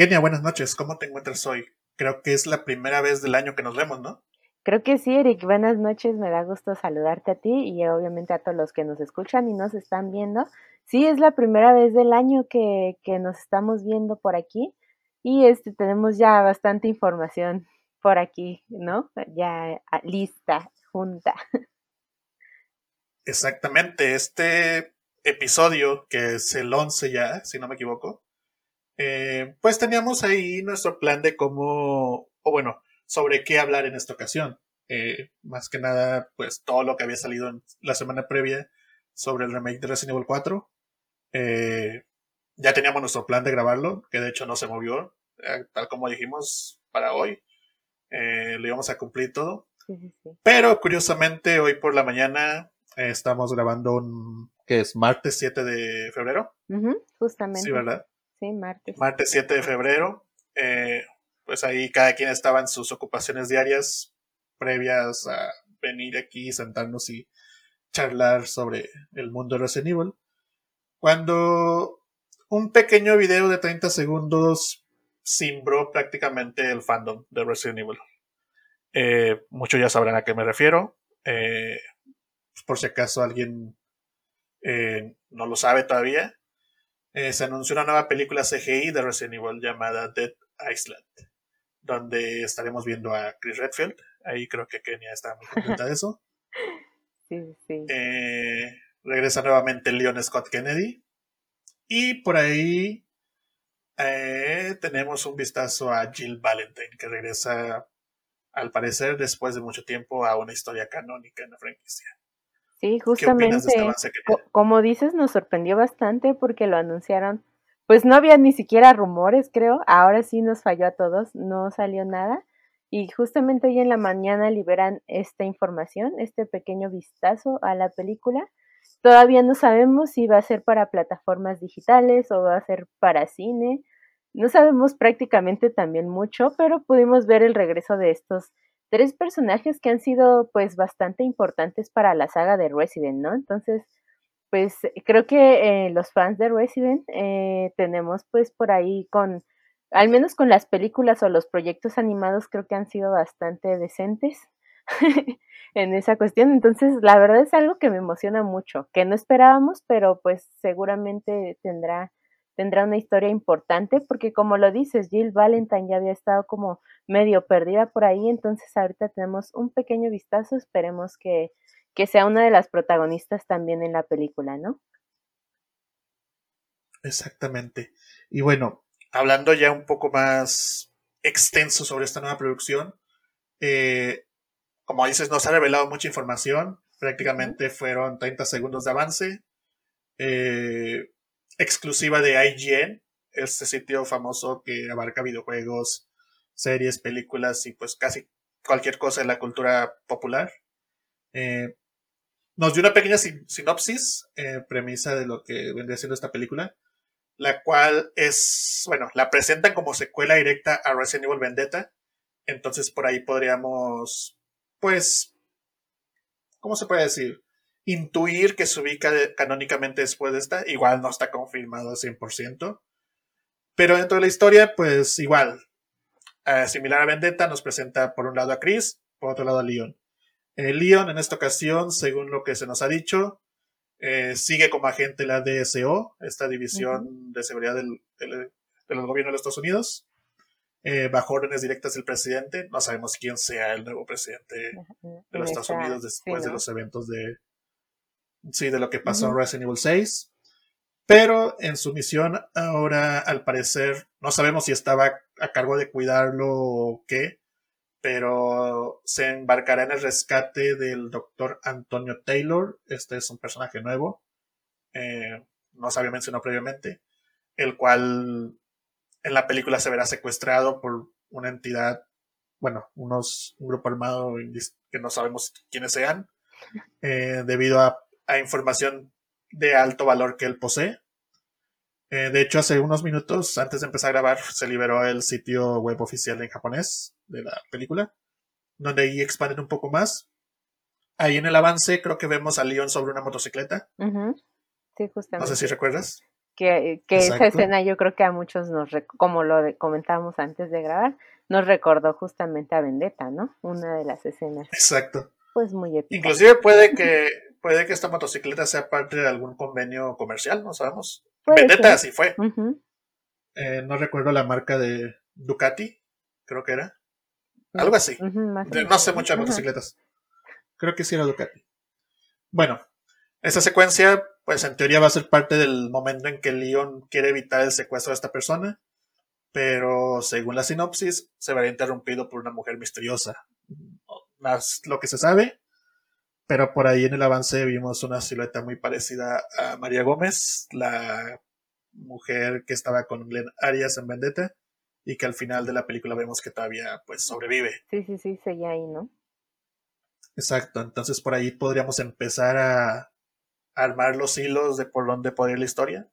Kenia, buenas noches. ¿Cómo te encuentras hoy? Creo que es la primera vez del año que nos vemos, ¿no? Creo que sí, Eric. Buenas noches. Me da gusto saludarte a ti y obviamente a todos los que nos escuchan y nos están viendo. Sí, es la primera vez del año que, que nos estamos viendo por aquí y este tenemos ya bastante información por aquí, ¿no? Ya ah, lista, junta. Exactamente. Este episodio, que es el 11 ya, si no me equivoco, eh, pues teníamos ahí nuestro plan de cómo, o bueno, sobre qué hablar en esta ocasión. Eh, más que nada, pues todo lo que había salido en la semana previa sobre el remake de Resident Evil 4. Eh, ya teníamos nuestro plan de grabarlo, que de hecho no se movió, tal como dijimos para hoy. lo íbamos a cumplir todo. Pero curiosamente, hoy por la mañana estamos grabando un que es martes 7 de febrero. justamente. Sí, ¿verdad? Martes. Martes 7 de febrero. Eh, pues ahí cada quien estaba en sus ocupaciones diarias previas a venir aquí, sentarnos y charlar sobre el mundo de Resident Evil. Cuando un pequeño video de 30 segundos cimbró prácticamente el fandom de Resident Evil. Eh, muchos ya sabrán a qué me refiero. Eh, por si acaso alguien no lo sabe todavía, eh, se anunció una nueva película CGI de Resident Evil llamada Dead Island, donde estaremos viendo a Chris Redfield. Ahí creo que Kenia está muy contenta de eso. Sí, sí. Eh, regresa nuevamente Leon Scott Kennedy. Y por ahí tenemos un vistazo a Jill Valentine, que regresa, al parecer, después de mucho tiempo a una historia canónica en la franquicia. Sí, justamente, como dices, nos sorprendió bastante porque lo anunciaron, pues no había ni siquiera rumores, creo, ahora sí nos falló a todos, no salió nada. Y justamente hoy en la mañana liberan esta información, este pequeño vistazo a la película. Todavía no sabemos si va a ser para plataformas digitales o va a ser para cine. No sabemos prácticamente también mucho, pero pudimos ver el regreso de estos tres personajes que han sido pues bastante importantes para la saga de Resident, ¿no? Entonces, pues creo que eh, los fans de Resident eh, tenemos pues por ahí con, al menos con las películas o los proyectos animados, creo que han sido bastante decentes en esa cuestión. Entonces, la verdad es algo que me emociona mucho, que no esperábamos, pero pues seguramente tendrá tendrá una historia importante porque como lo dices, Jill Valentine ya había estado como medio perdida por ahí, entonces ahorita tenemos un pequeño vistazo, esperemos que, que sea una de las protagonistas también en la película, ¿no? Exactamente. Y bueno, hablando ya un poco más extenso sobre esta nueva producción, eh, como dices, nos ha revelado mucha información, prácticamente fueron 30 segundos de avance. Eh, exclusiva de IGN, este sitio famoso que abarca videojuegos, series, películas y pues casi cualquier cosa en la cultura popular. Eh, nos dio una pequeña sinopsis, eh, premisa de lo que vendría siendo esta película, la cual es, bueno, la presentan como secuela directa a Resident Evil Vendetta. Entonces por ahí podríamos, pues, ¿cómo se puede decir? Intuir que se ubica canónicamente después de esta. Igual no está confirmado al 100%. Pero dentro de la historia, pues igual. Eh, similar a Vendetta, nos presenta por un lado a Chris, por otro lado a Leon. Eh, Leon, en esta ocasión, según lo que se nos ha dicho, eh, sigue como agente la DSO, esta división de seguridad del, gobierno de los Estados Unidos, bajo órdenes directas del presidente. No sabemos quién sea el nuevo presidente de los Estados Unidos después de los eventos de, sí, de lo que pasó en Resident Evil 6. Pero en su misión ahora, al parecer, no sabemos si estaba a cargo de cuidarlo o qué, pero se embarcará en el rescate del doctor Antonio Taylor. Este es un personaje nuevo, eh, no se había mencionado previamente, el cual en la película se verá secuestrado por una entidad, bueno, unos, un grupo armado que no sabemos quiénes sean, eh, debido a a información de alto valor que él posee. Eh, de hecho, hace unos minutos antes de empezar a grabar, se liberó el sitio web oficial en japonés de la película, donde ahí expanden un poco más. Ahí en el avance creo que vemos a Leon sobre una motocicleta. Sí, justamente. No sé si recuerdas. Que, que esa escena yo creo que a muchos nos, como lo comentábamos antes de grabar, nos recordó justamente a Vendetta, ¿no? Una de las escenas. Exacto. Pues muy épica. Inclusive puede que, puede que esta motocicleta sea parte de algún convenio comercial, no sabemos. Vendetta así fue. Eh, no recuerdo la marca de Ducati, creo que era. Algo así. no sé mucho de motocicletas. Creo que sí era Ducati. Bueno, esta secuencia, pues en teoría va a ser parte del momento en que Leon quiere evitar el secuestro de esta persona, pero según la sinopsis, se verá interrumpido por una mujer misteriosa. Más lo que se sabe, pero por ahí en el avance vimos una silueta muy parecida a María Gómez, la mujer que estaba con Glenn Arias en Vendetta, y que al final de la película vemos que todavía pues sobrevive. Sí, sí, sí, seguía ahí, ¿no? Exacto, entonces por ahí podríamos empezar a armar los hilos de por dónde puede ir la historia.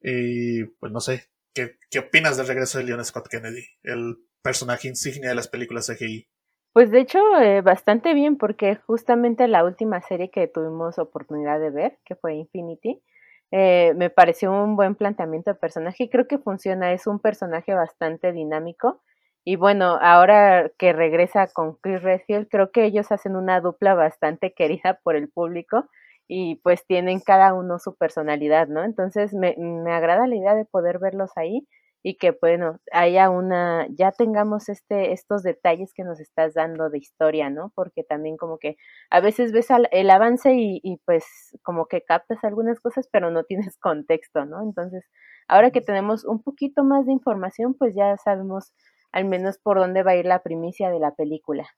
Y pues no sé, ¿qué, qué opinas del regreso de Leon Scott Kennedy, el personaje insignia de las películas CGI? Pues de hecho, eh, bastante bien, porque justamente la última serie que tuvimos oportunidad de ver, que fue Infinity, eh, me pareció un buen planteamiento de personaje y creo que funciona, es un personaje bastante dinámico. Y bueno, ahora que regresa con Chris Redfield, creo que ellos hacen una dupla bastante querida por el público y pues tienen cada uno su personalidad, ¿no? Entonces me, me agrada la idea de poder verlos ahí y que bueno, haya una, ya tengamos este, estos detalles que nos estás dando de historia, ¿no? Porque también como que a veces ves el avance y, y, pues como que captas algunas cosas, pero no tienes contexto, ¿no? Entonces, ahora que tenemos un poquito más de información, pues ya sabemos al menos por dónde va a ir la primicia de la película.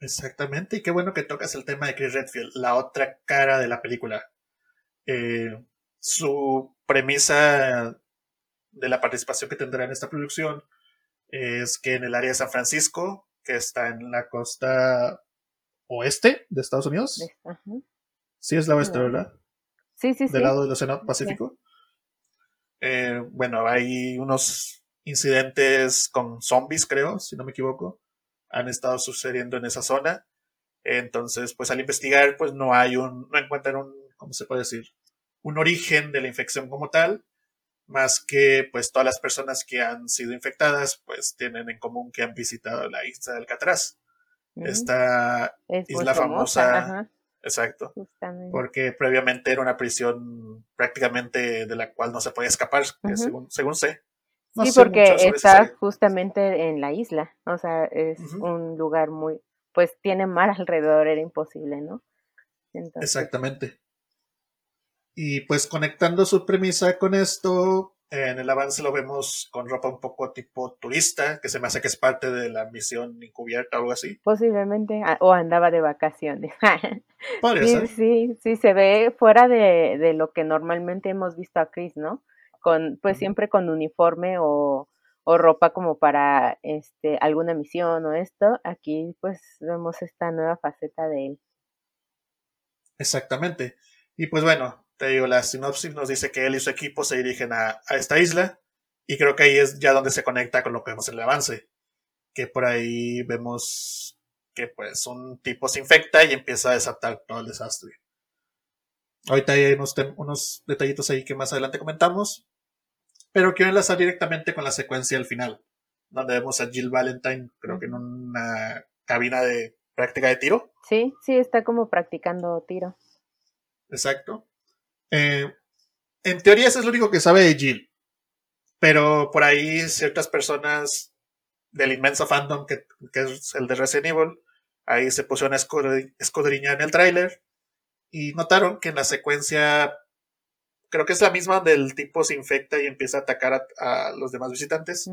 Exactamente, y qué bueno que tocas el tema de Chris Redfield, la otra cara de la película. Eh, su premisa de la participación que tendrá en esta producción es que en el área de San Francisco, que está en la costa oeste de Estados Unidos. Sí, es la oeste, ¿verdad? Sí, sí, sí. Del lado del Océano Pacífico. Eh, bueno, hay unos incidentes con zombies, creo, si no me equivoco, han estado sucediendo en esa zona. Entonces, pues al investigar, pues no hay un, no encuentran un, ¿cómo se puede decir? Un origen de la infección como tal, más que pues todas las personas que han sido infectadas pues tienen en común que han visitado la isla de Alcatraz. Esta isla famosa, exacto, porque previamente era una prisión prácticamente de la cual no se podía escapar, según, según sé. sí, porque está justamente en la isla, o sea, es un lugar muy, pues tiene mar alrededor, era imposible, ¿no? Exactamente. Y pues conectando su premisa con esto, en el avance lo vemos con ropa un poco tipo turista, que se me hace que es parte de la misión encubierta o algo así. Posiblemente, ah, o andaba de vacaciones. sí, sí, sí, se ve fuera de, de, lo que normalmente hemos visto a Chris, ¿no? Con, pues siempre con uniforme o, o ropa como para este alguna misión o esto. Aquí pues vemos esta nueva faceta de él. Exactamente. Y pues bueno, te digo, la sinopsis nos dice que él y su equipo se dirigen a, esta isla y creo que ahí es ya donde se conecta con lo que vemos en el avance. Que por ahí vemos que pues un tipo se infecta y empieza a desatar todo el desastre. Ahorita hay unos, unos detallitos ahí que más adelante comentamos. Pero quiero enlazar directamente con la secuencia al final, donde vemos a Jill Valentine, creo que en una cabina de práctica de tiro. Sí, sí, está como practicando tiro. Exacto. Eh, en teoría eso es lo único que sabe de Jill. Pero por ahí ciertas personas del inmenso fandom que, es el de Resident Evil, ahí se pusieron a escudriñar en el tráiler y notaron que en la secuencia, creo que es la misma donde el tipo se infecta y empieza a atacar a, los demás visitantes.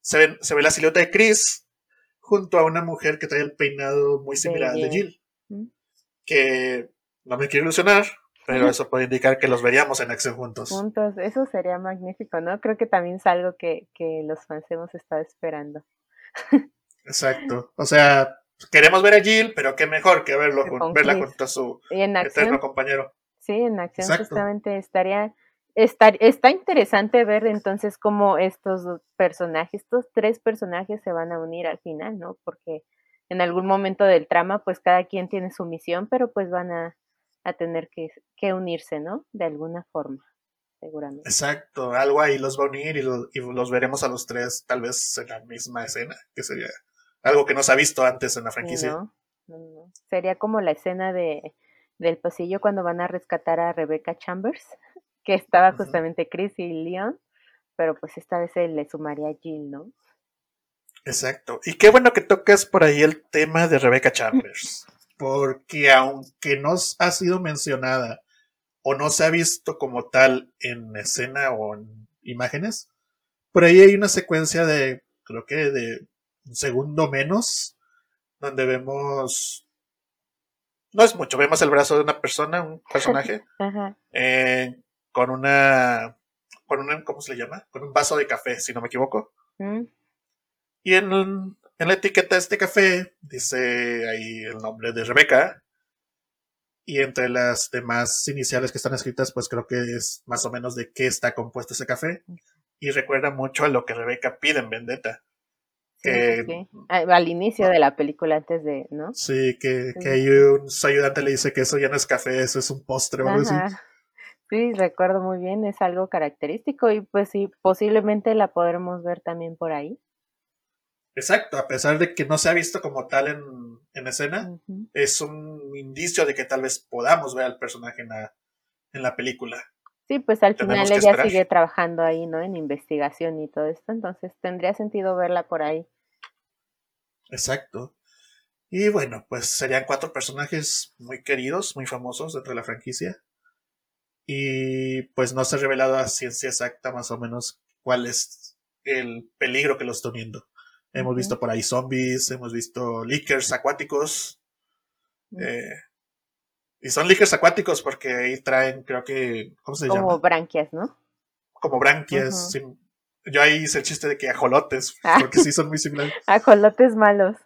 se, ve, se, ve, la silueta de Chris junto a una mujer que trae el peinado muy similar al de Jill. Que no me quiero ilusionar, pero eso puede indicar que los veríamos en acción juntos. Juntos, eso sería magnífico, ¿no? Creo que también es algo que, que los fans hemos estado esperando. Exacto. O sea, queremos ver a Jill, pero qué mejor que verlo verla junto a su eterno compañero. Sí, en acción justamente estaría Está, está interesante ver entonces cómo estos personajes, estos tres personajes se van a unir al final, ¿no? Porque en algún momento del trama, pues cada quien tiene su misión, pero pues van a, a tener que, que unirse, ¿no? De alguna forma. seguramente. Exacto, algo ahí los va a unir y, los veremos a los tres tal vez en la misma escena, que sería algo que no se ha visto antes en la franquicia. No, no, Sería como la escena de del pasillo cuando van a rescatar a Rebecca Chambers, que estaba justamente Chris y Leon, pero pues esta vez se le sumaría a Jill, ¿no? Exacto. Y qué bueno que tocas por ahí el tema de Rebecca Chambers, porque aunque no ha sido mencionada o no se ha visto como tal en escena o en imágenes, por ahí hay una secuencia de, creo que de un segundo menos, donde vemos no es mucho, vemos el brazo de una persona, un personaje, eh, con una, con un, ¿cómo se le llama? Con un vaso de café, si no me equivoco. Mm. Y en, en, la etiqueta de este café dice ahí el nombre de Rebeca. Y entre las demás iniciales que están escritas, pues creo que es más o menos de qué está compuesto ese café. Y recuerda mucho a lo que Rebeca pide en Vendetta. Que, Al inicio de la película, antes de, ¿no? Sí, que, que ahí un, su ayudante le dice que eso ya no es café, eso es un postre o algo así. Sí, recuerdo muy bien, es algo característico y pues sí, posiblemente la podremos ver también por ahí. Exacto, a pesar de que no se ha visto como tal en, en escena, es un indicio de que tal vez podamos ver al personaje en la, en la película. Sí, pues al final ella sigue trabajando ahí, ¿no? En investigación y todo esto, entonces tendría sentido verla por ahí. Exacto. Y bueno, pues serían cuatro personajes muy queridos, muy famosos dentro de la franquicia. Y pues no se ha revelado a ciencia exacta más o menos cuál es el peligro que los está uniendo. Hemos visto por ahí zombies, hemos visto lickers acuáticos. Eh, y son lickers acuáticos porque ahí traen, creo que, ¿cómo se llama? Como branquias, ¿no? Como branquias. Yo ahí hice el chiste de que ajolotes, ah. porque sí son muy similares. ajolotes malos.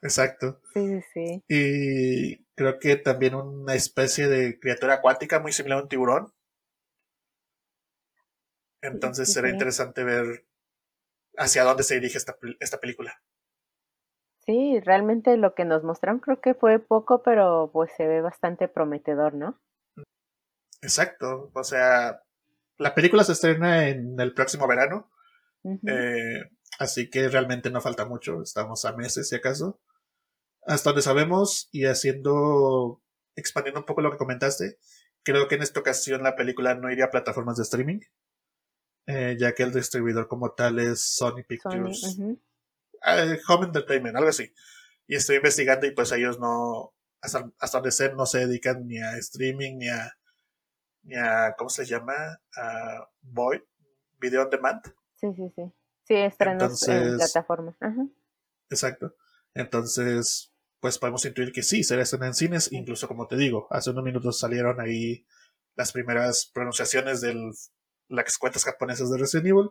Exacto. Sí, sí. Y creo que también una especie de criatura acuática muy similar a un tiburón. Entonces será interesante ver hacia dónde se dirige esta, esta película. Sí, realmente lo que nos mostraron creo que fue poco, pero pues se ve bastante prometedor, ¿no? Exacto, o sea, la película se estrena en el próximo verano, eh, así que realmente no falta mucho, estamos a meses si acaso. Hasta donde sabemos y haciendo, expandiendo un poco lo que comentaste, creo que en esta ocasión la película no iría a plataformas de streaming, eh, ya que el distribuidor como tal es Sony Pictures. Eh, Home Entertainment, algo así. Y estoy investigando y pues ellos no, hasta, hasta donde sé, no se dedican ni a streaming, ni a ni a, ¿cómo se llama? A Void, Video on Demand. Sí, sí, sí. Sí, estrenos en plataforma. Exacto. Entonces, pues podemos intuir que sí, será estreno en cines, incluso como te digo, hace unos minutos salieron ahí las primeras pronunciaciones de las cuentas japonesas de Resident Evil.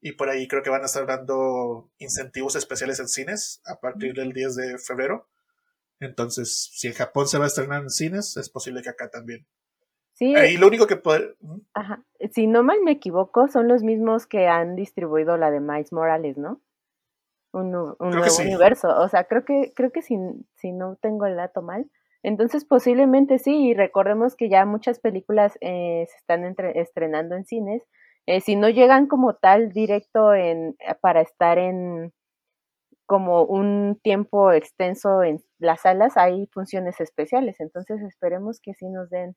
Y por ahí creo que van a estar dando incentivos especiales en cines a partir del 10 de febrero. Entonces, si en Japón se va a estrenar en cines, es posible que acá también. Sí. Ahí lo único que puede. Ajá. Si no mal me equivoco, son los mismos que han distribuido la de Miles Morales, ¿no? Un, nuevo universo. O sea, creo que, creo que si, si no tengo el dato mal. Entonces, posiblemente sí, y recordemos que ya muchas películas eh, se están estrenando en cines. Eh, si no llegan como tal directo en, para estar en como un tiempo extenso en las salas, hay funciones especiales. Entonces, esperemos que sí nos den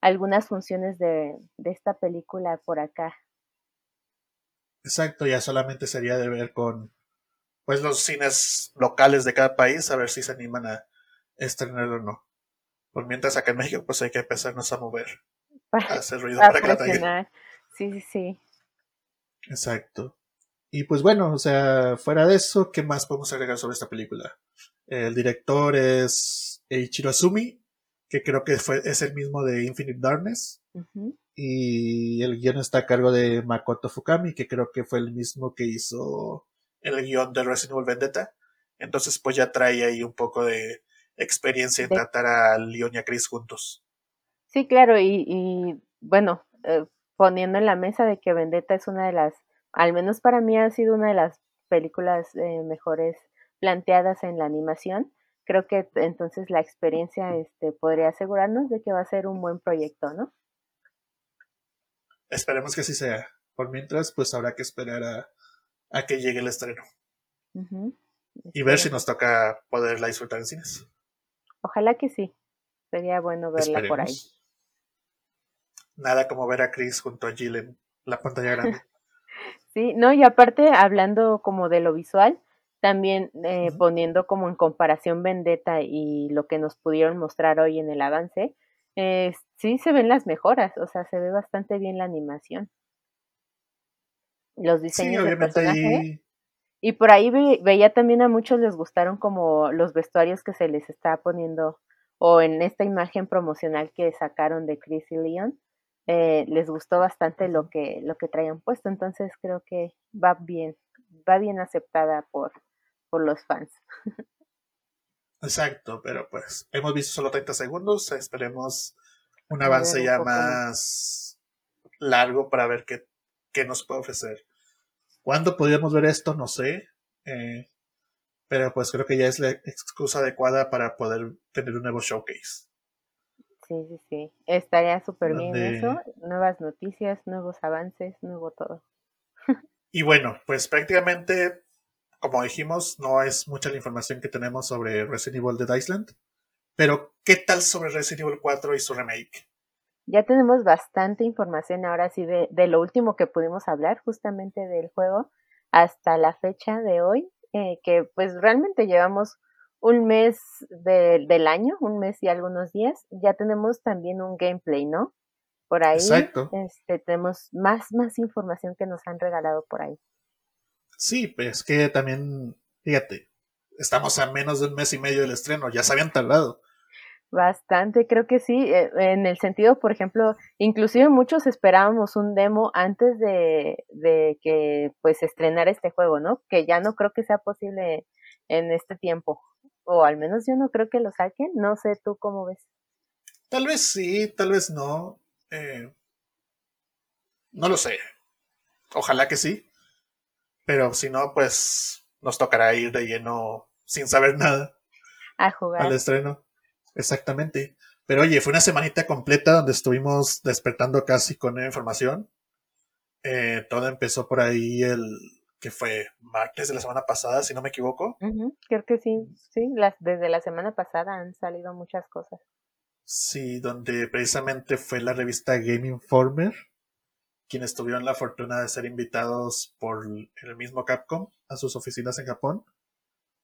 algunas funciones de, de esta película por acá. Exacto, ya solamente sería de ver con pues los cines locales de cada país a ver si se animan a estrenarlo o no. Por mientras acá en México pues hay que empezarnos a mover, a hacer ruido para, que la Sí, sí, sí. Exacto. Y pues bueno, o sea, fuera de eso, ¿qué más podemos agregar sobre esta película? El director es Eiichiro Asumi, que creo que fue, es el mismo de Infinite Darkness. Y el guion está a cargo de Makoto Fukami, que creo que fue el mismo que hizo el guion de Resident Evil Vendetta. Entonces, pues ya trae ahí un poco de experiencia en tratar a Leon y a Chris juntos. Sí, claro, y, bueno, eh, poniendo en la mesa de que Vendetta es una de las, al menos para mí ha sido una de las películas eh, mejores planteadas en la animación creo que entonces la experiencia este, podría asegurarnos de que va a ser un buen proyecto, ¿no? esperemos que así sea. Por mientras, pues habrá que esperar a, que llegue el estreno. Y ver si nos toca poderla disfrutar en cines. Ojalá que sí. Sería bueno verla por ahí. Nada como ver a Chris junto a Jill en la pantalla grande. sí, no, y aparte, hablando como de lo visual, también eh, poniendo como en comparación Vendetta y lo que nos pudieron mostrar hoy en el avance, eh, sí se ven las mejoras, o sea, se ve bastante bien la animación. Los diseños de personaje. Y por ahí veía también a muchos les gustaron como los vestuarios que se les está poniendo o en esta imagen promocional que sacaron de Chris y Leon. Eh, les gustó bastante lo que lo que traían puesto, entonces creo que va bien, va bien aceptada por, por los fans. Exacto, pero pues hemos visto solo 30 segundos, esperemos un avance ya más largo para ver qué, qué nos puede ofrecer. ¿Cuándo podríamos ver esto? No sé. Eh, pero pues creo que ya es la excusa adecuada para poder tener un nuevo showcase. Sí, sí, sí. Estaría súper bien eso. Nuevas noticias, nuevos avances, nuevo todo. y bueno, pues prácticamente, como dijimos, no es mucha la información que tenemos sobre Resident Evil Dead Island. Pero, ¿qué tal sobre Resident Evil 4 y su remake? Ya tenemos bastante información ahora sí de, de lo último que pudimos hablar justamente del juego hasta la fecha de hoy, eh, que pues realmente llevamos un mes del año, un mes y algunos días, ya tenemos también un gameplay, ¿no? Por ahí Exacto. Este, tenemos más, más información que nos han regalado por ahí. Sí, pues que también, fíjate, estamos a menos de un mes y medio del estreno, ya se habían tardado. Bastante, creo que sí, eh, en el sentido, por ejemplo, inclusive muchos esperábamos un demo antes de, de que pues estrenara este juego, ¿no? Que ya no creo que sea posible en este tiempo, o al menos yo no creo que lo saquen, no sé tú cómo ves. Tal vez sí, tal vez no, eh, no lo sé, ojalá que sí, pero si no, pues nos tocará ir de lleno sin saber nada a jugar al estreno. Exactamente. Pero oye, fue una semanita completa donde estuvimos despertando casi con información. Eh, todo empezó por ahí el que fue martes de la semana pasada, si no me equivoco. creo que sí, sí, las, desde la semana pasada han salido muchas cosas. Sí, donde precisamente fue la revista Game Informer, quienes tuvieron la fortuna de ser invitados por el mismo Capcom a sus oficinas en Japón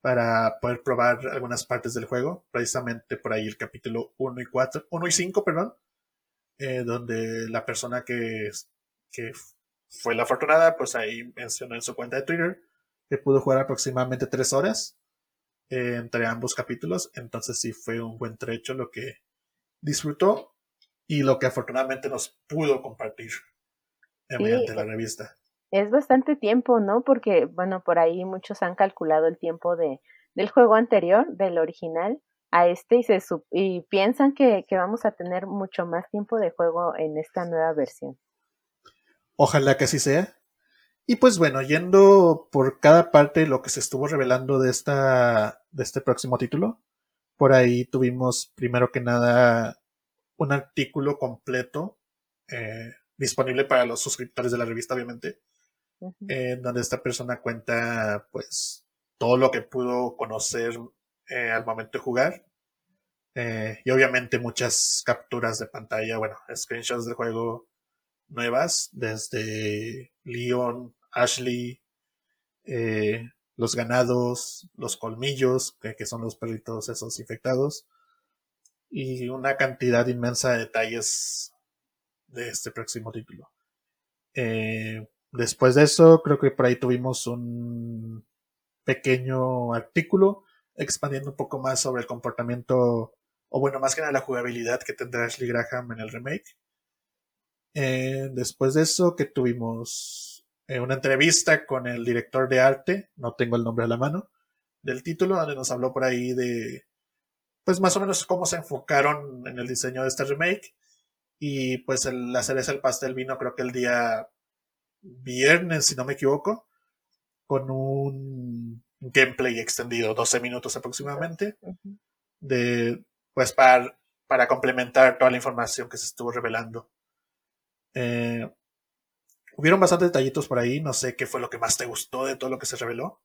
para poder probar algunas partes del juego, precisamente por ahí el capítulo 1 y 4, 1 y 5, perdón, eh, donde la persona que, que fue la afortunada, pues ahí mencionó en su cuenta de Twitter que pudo jugar aproximadamente 3 horas eh, entre ambos capítulos, entonces sí fue un buen trecho lo que disfrutó y lo que afortunadamente nos pudo compartir mediante la revista es bastante tiempo, ¿no? Porque, bueno, por ahí muchos han calculado el tiempo de, del juego anterior, del original, a este y, se y piensan que, que vamos a tener mucho más tiempo de juego en esta nueva versión. Ojalá que así sea. Y pues bueno, yendo por cada parte lo que se estuvo revelando de esta de este próximo título, por ahí tuvimos primero que nada un artículo completo eh, disponible para los suscriptores de la revista, obviamente, donde esta persona cuenta pues todo lo que pudo conocer eh, al momento de jugar. Eh, y obviamente muchas capturas de pantalla, bueno, screenshots del juego nuevas, desde Leon, Ashley, eh, los ganados, los colmillos, que, son los perritos esos infectados, y una cantidad inmensa de detalles de este próximo título. Después de eso, creo que por ahí tuvimos un pequeño artículo expandiendo un poco más sobre el comportamiento, o bueno, más que nada la jugabilidad que tendrá Ashley Graham en el remake. Eh, después de eso, que tuvimos eh, una entrevista con el director de arte, no tengo el nombre a la mano, del título, donde nos habló por ahí de, pues más o menos cómo se enfocaron en el diseño de este remake. Y pues la cereza del pastel vino creo que el día viernes, si no me equivoco, con un gameplay extendido, 12 minutos aproximadamente, de, pues para, para complementar toda la información que se estuvo revelando. Eh, hubieron bastantes detallitos por ahí, no sé qué fue lo que más te gustó de todo lo que se reveló.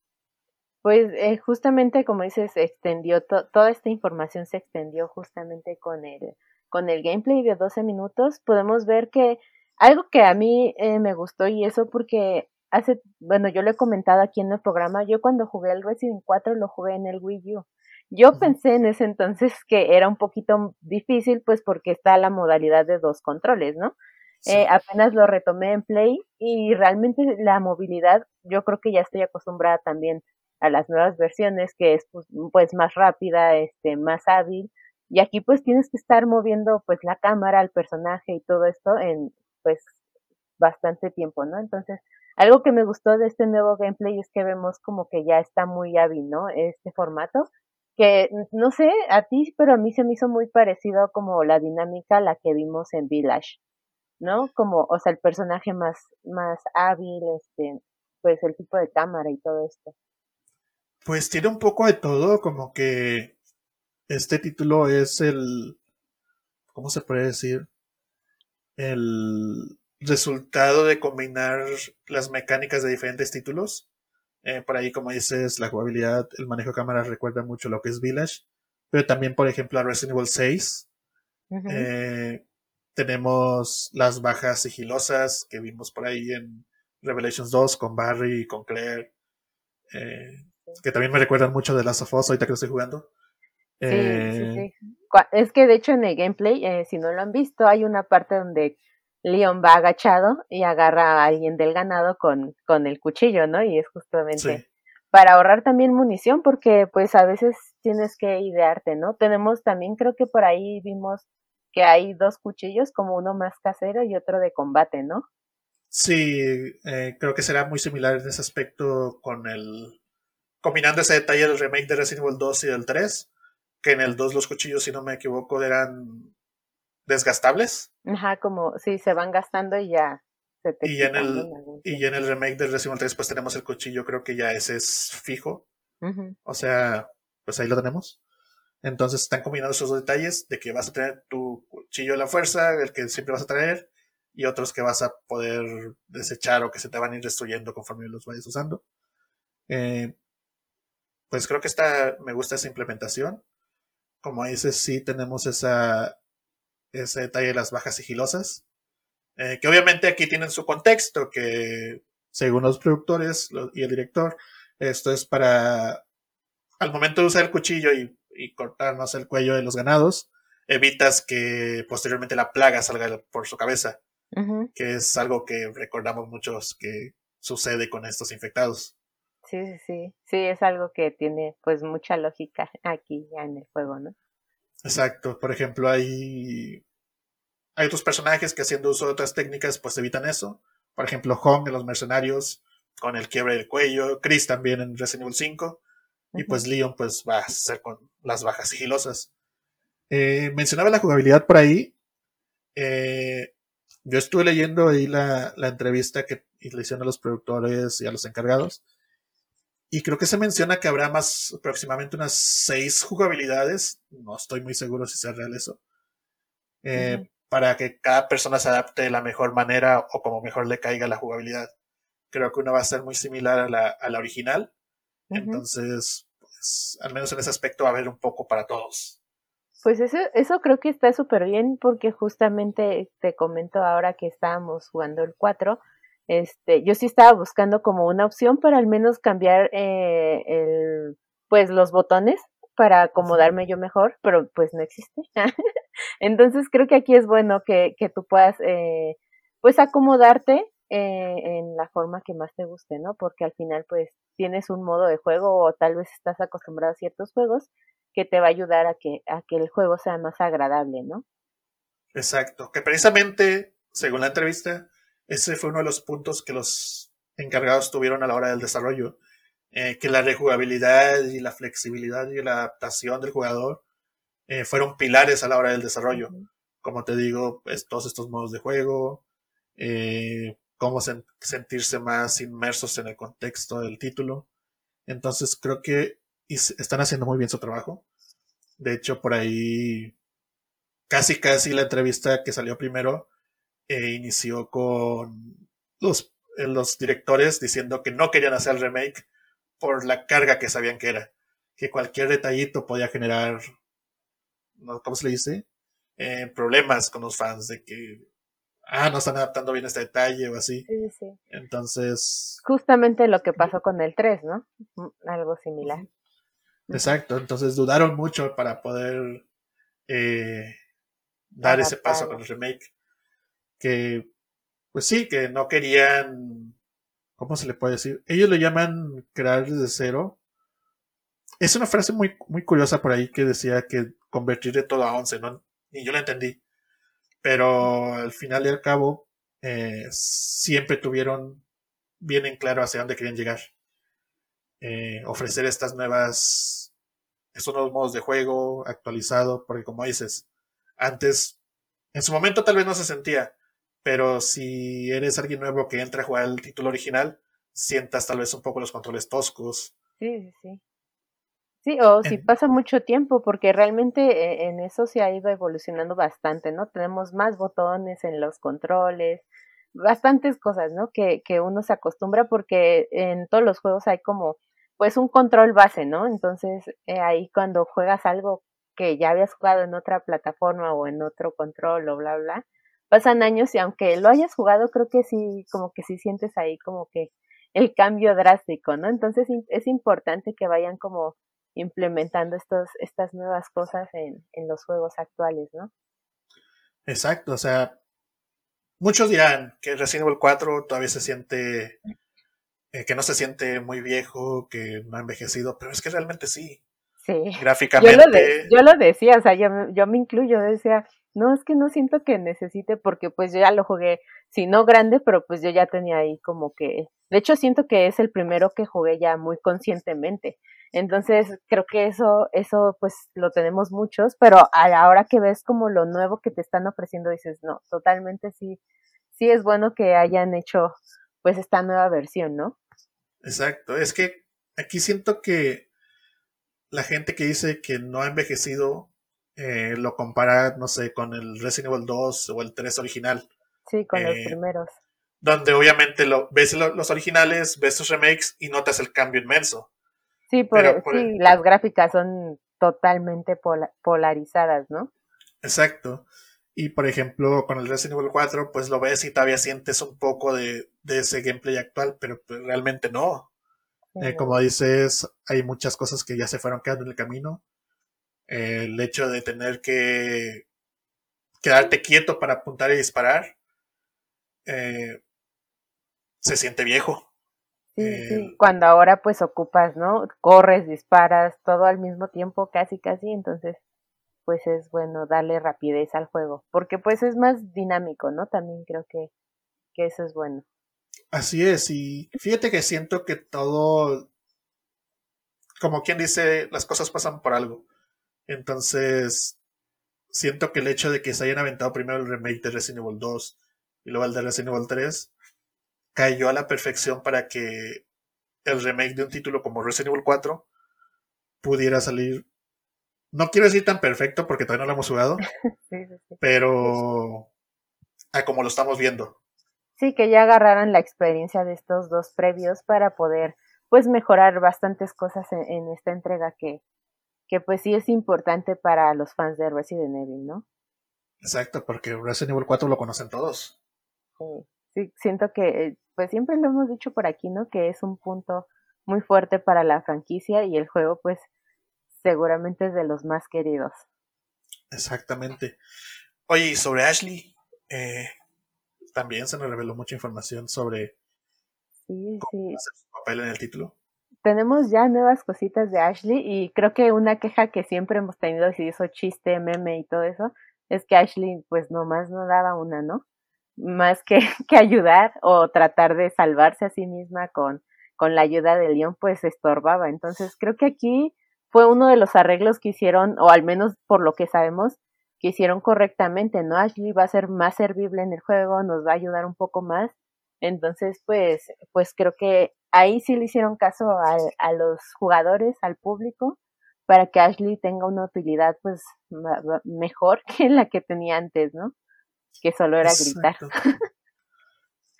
Pues eh, justamente como dices, extendió, toda esta información se extendió justamente con el, con el gameplay de 12 minutos. Podemos ver que algo que a mí eh, me gustó y eso porque hace, bueno, yo lo he comentado aquí en el programa, yo cuando jugué el Resident 4 lo jugué en el Wii U. Yo pensé en ese entonces que era un poquito difícil, pues porque está la modalidad de dos controles, ¿no? Eh, apenas lo retomé en Play y realmente la movilidad, yo creo que ya estoy acostumbrada también a las nuevas versiones, que es pues, pues, más rápida, este, más hábil. Y aquí pues tienes que estar moviendo pues la cámara, el personaje y todo esto en pues bastante tiempo, ¿no? Entonces, algo que me gustó de este nuevo gameplay es que vemos como que ya está muy hábil, ¿no? Este formato que no sé a ti, pero a mí se me hizo muy parecido como la dinámica a la que vimos en Village, ¿no? Como, o sea, el personaje más, más hábil, este, pues el tipo de cámara y todo esto. Pues tiene un poco de todo, como que este título es el, ¿cómo se puede decir? El resultado de combinar las mecánicas de diferentes títulos. Eh, por ahí, como dices, la jugabilidad, el manejo de cámara recuerda mucho lo que es Village, pero también, por ejemplo, a Resident Evil 6. Eh, tenemos las bajas sigilosas que vimos por ahí en Revelations 2 con Barry y con Claire, eh, que también me recuerdan mucho de Last of Us ahorita que lo estoy jugando. Sí, sí, sí. Es que de hecho en el gameplay, si no lo han visto, hay una parte donde Leon va agachado y agarra a alguien del ganado con, con el cuchillo, ¿no? Y es justamente para ahorrar también munición, porque pues a veces tienes que idearte, ¿no? Tenemos también, creo que por ahí vimos que hay dos cuchillos, como uno más casero y otro de combate, ¿no? Sí, eh, creo que será muy similar en ese aspecto con el... Combinando ese detalle del remake de Resident Evil 2 y del 3, que en el 2 los cuchillos, si no me equivoco, eran desgastables. Ajá, como sí, se van gastando y ya. Se te y, en el, y en el remake del Resident Evil 3 pues tenemos el cuchillo, creo que ya ese es fijo. O sea, pues ahí lo tenemos. Entonces están combinando esos dos detalles de que vas a tener tu cuchillo de la fuerza, el que siempre vas a traer, y otros que vas a poder desechar o que se te van a ir destruyendo conforme los vayas usando. Eh, pues creo que esta, me gusta esa implementación. Como dices, sí tenemos esa, ese detalle de las bajas sigilosas, eh, que obviamente aquí tienen su contexto, que según los productores y el director, esto es para, al momento de usar el cuchillo y, cortarnos el cuello de los ganados, evitas que posteriormente la plaga salga por su cabeza, que es algo que recordamos muchos que sucede con estos infectados. Sí, sí, sí, sí, es algo que tiene pues mucha lógica aquí ya en el juego, ¿no? Exacto. Por ejemplo, hay, hay otros personajes que haciendo uso de otras técnicas, pues evitan eso. Por ejemplo, Hong en los mercenarios, con el quiebre del cuello. Chris también en Resident Evil 5. Y pues Leon, pues va a ser con las bajas sigilosas. Eh, mencionaba la jugabilidad por ahí. Eh, yo estuve leyendo ahí la, la entrevista que le hicieron a los productores y a los encargados. Y creo que se menciona que habrá más, aproximadamente unas seis jugabilidades. No estoy muy seguro si sea real eso. Eh, para que cada persona se adapte de la mejor manera o como mejor le caiga la jugabilidad. Creo que una va a ser muy similar a la, a la original. Entonces, pues, al menos en ese aspecto va a haber un poco para todos. Pues eso, eso creo que está súper bien porque justamente te comento ahora que estábamos jugando el 4 este, yo sí estaba buscando como una opción para al menos cambiar eh, el, pues los botones para acomodarme yo mejor, pero pues no existe. Entonces creo que aquí es bueno que, que tú puedas eh, pues acomodarte eh, en la forma que más te guste, ¿no? Porque al final pues tienes un modo de juego o tal vez estás acostumbrado a ciertos juegos que te va a ayudar a que, a que el juego sea más agradable, ¿no? Exacto, que precisamente, según la entrevista, ese fue uno de los puntos que los encargados tuvieron a la hora del desarrollo, eh, que la rejugabilidad y la flexibilidad y la adaptación del jugador eh, fueron pilares a la hora del desarrollo. Como te digo, pues, todos estos modos de juego, eh, cómo sentirse más inmersos en el contexto del título. Entonces creo que están haciendo muy bien su trabajo. De hecho, por ahí casi casi la entrevista que salió primero inició con los, eh, los directores diciendo que no querían hacer el remake por la carga que sabían que era. Que cualquier detallito podía generar, ¿cómo se le dice? Eh, problemas con los fans de que, ah, no están adaptando bien este detalle o así. Sí, sí. Entonces... Justamente lo que pasó con el 3, ¿no? Algo similar. Exacto, entonces dudaron mucho para poder eh, dar ese paso con el remake. Que, pues sí, que no querían, ¿cómo se le puede decir? Ellos le llaman crear desde cero. Es una frase muy, muy curiosa por ahí que decía que convertir de todo a 11, ¿no? Ni yo la entendí. Pero al final y al cabo, eh, siempre tuvieron bien en claro hacia dónde querían llegar. Eh, ofrecer estas nuevas, estos nuevos modos de juego actualizado, porque como dices, antes, en su momento tal vez no se sentía, pero si eres alguien nuevo que entra a jugar el título original, sientas tal vez un poco los controles toscos. Sí, sí. Sí, o si pasa mucho tiempo, porque realmente eh, en eso se ha ido evolucionando bastante, ¿no? Tenemos más botones en los controles, bastantes cosas, ¿no? Que, que uno se acostumbra porque en todos los juegos hay como, pues, un control base, ¿no? Entonces, eh, ahí cuando juegas algo que ya habías jugado en otra plataforma o en otro control o bla, bla, pasan años y aunque lo hayas jugado, creo que sí, como que sí sientes ahí como que el cambio drástico, ¿no? Entonces es importante que vayan como implementando estos, estas nuevas cosas en, en los juegos actuales, ¿no? Exacto, o sea, muchos dirán que Resident Evil 4 todavía se siente, eh, que no se siente muy viejo, que no ha envejecido, pero es que realmente sí. Sí. Gráficamente. Yo lo, decía, o sea, yo, yo me incluyo, decía, no, es que no siento que necesite porque pues yo ya lo jugué, si no grande, pero pues yo ya tenía ahí como que, de hecho siento que es el primero que jugué ya muy conscientemente. Entonces, creo que eso, eso pues lo tenemos muchos, pero a la hora que ves como lo nuevo que te están ofreciendo, dices, no, totalmente sí, sí es bueno que hayan hecho pues esta nueva versión, ¿no? Exacto, es que aquí siento que la gente que dice que no ha envejecido eh, lo compara, no sé, con el Resident Evil 2 o el 3 original. Sí, con los eh, primeros. Donde obviamente lo, ves los originales, ves sus remakes y notas el cambio inmenso. Sí, pero, sí, las gráficas son totalmente polarizadas, ¿no? Exacto. Y por ejemplo, con el Resident Evil 4, pues lo ves y todavía sientes un poco de, ese gameplay actual, pero pues, realmente no. Eh, como dices, hay muchas cosas que ya se fueron quedando en el camino. El hecho de tener que quedarte quieto para apuntar y disparar eh, se siente viejo. Sí, sí, cuando ahora pues ocupas, ¿no? Corres, disparas, todo al mismo tiempo, casi, casi, entonces pues es bueno darle rapidez al juego, porque pues es más dinámico, ¿no? También creo que, que eso es bueno. Así es, y fíjate que siento que todo, como quien dice, las cosas pasan por algo. Entonces, siento que el hecho de que se hayan aventado primero el remake de Resident Evil 2 y luego el de Resident Evil 3, cayó a la perfección para que el remake de un título como Resident Evil 4 pudiera salir. No quiero decir tan perfecto porque todavía no lo hemos jugado, pero a como lo estamos viendo. Sí, que ya agarraran la experiencia de estos dos previos para poder pues mejorar bastantes cosas en, esta entrega que, que pues sí es importante para los fans de Resident Evil, ¿no? Exacto, porque Resident Evil 4 lo conocen todos. Sí sí, siento que, pues siempre lo hemos dicho por aquí, ¿no? Que es un punto muy fuerte para la franquicia y el juego, pues, seguramente es de los más queridos. Exactamente. Oye, y sobre Ashley, eh, también se nos reveló mucha información sobre sí, sí. su papel en el título. Tenemos ya nuevas cositas de Ashley y creo que una queja que siempre hemos tenido, si hizo chiste, meme y todo eso, es que Ashley pues nomás no daba una, ¿no? más que, que ayudar o tratar de salvarse a sí misma con, con la ayuda de León, pues estorbaba. Entonces creo que aquí fue uno de los arreglos que hicieron, o al menos por lo que sabemos, que hicieron correctamente, ¿no? Ashley va a ser más servible en el juego, nos va a ayudar un poco más. Entonces, pues, pues creo que ahí sí le hicieron caso a, a los jugadores, al público, para que Ashley tenga una utilidad pues mejor que la que tenía antes, ¿no? que solo era gritar.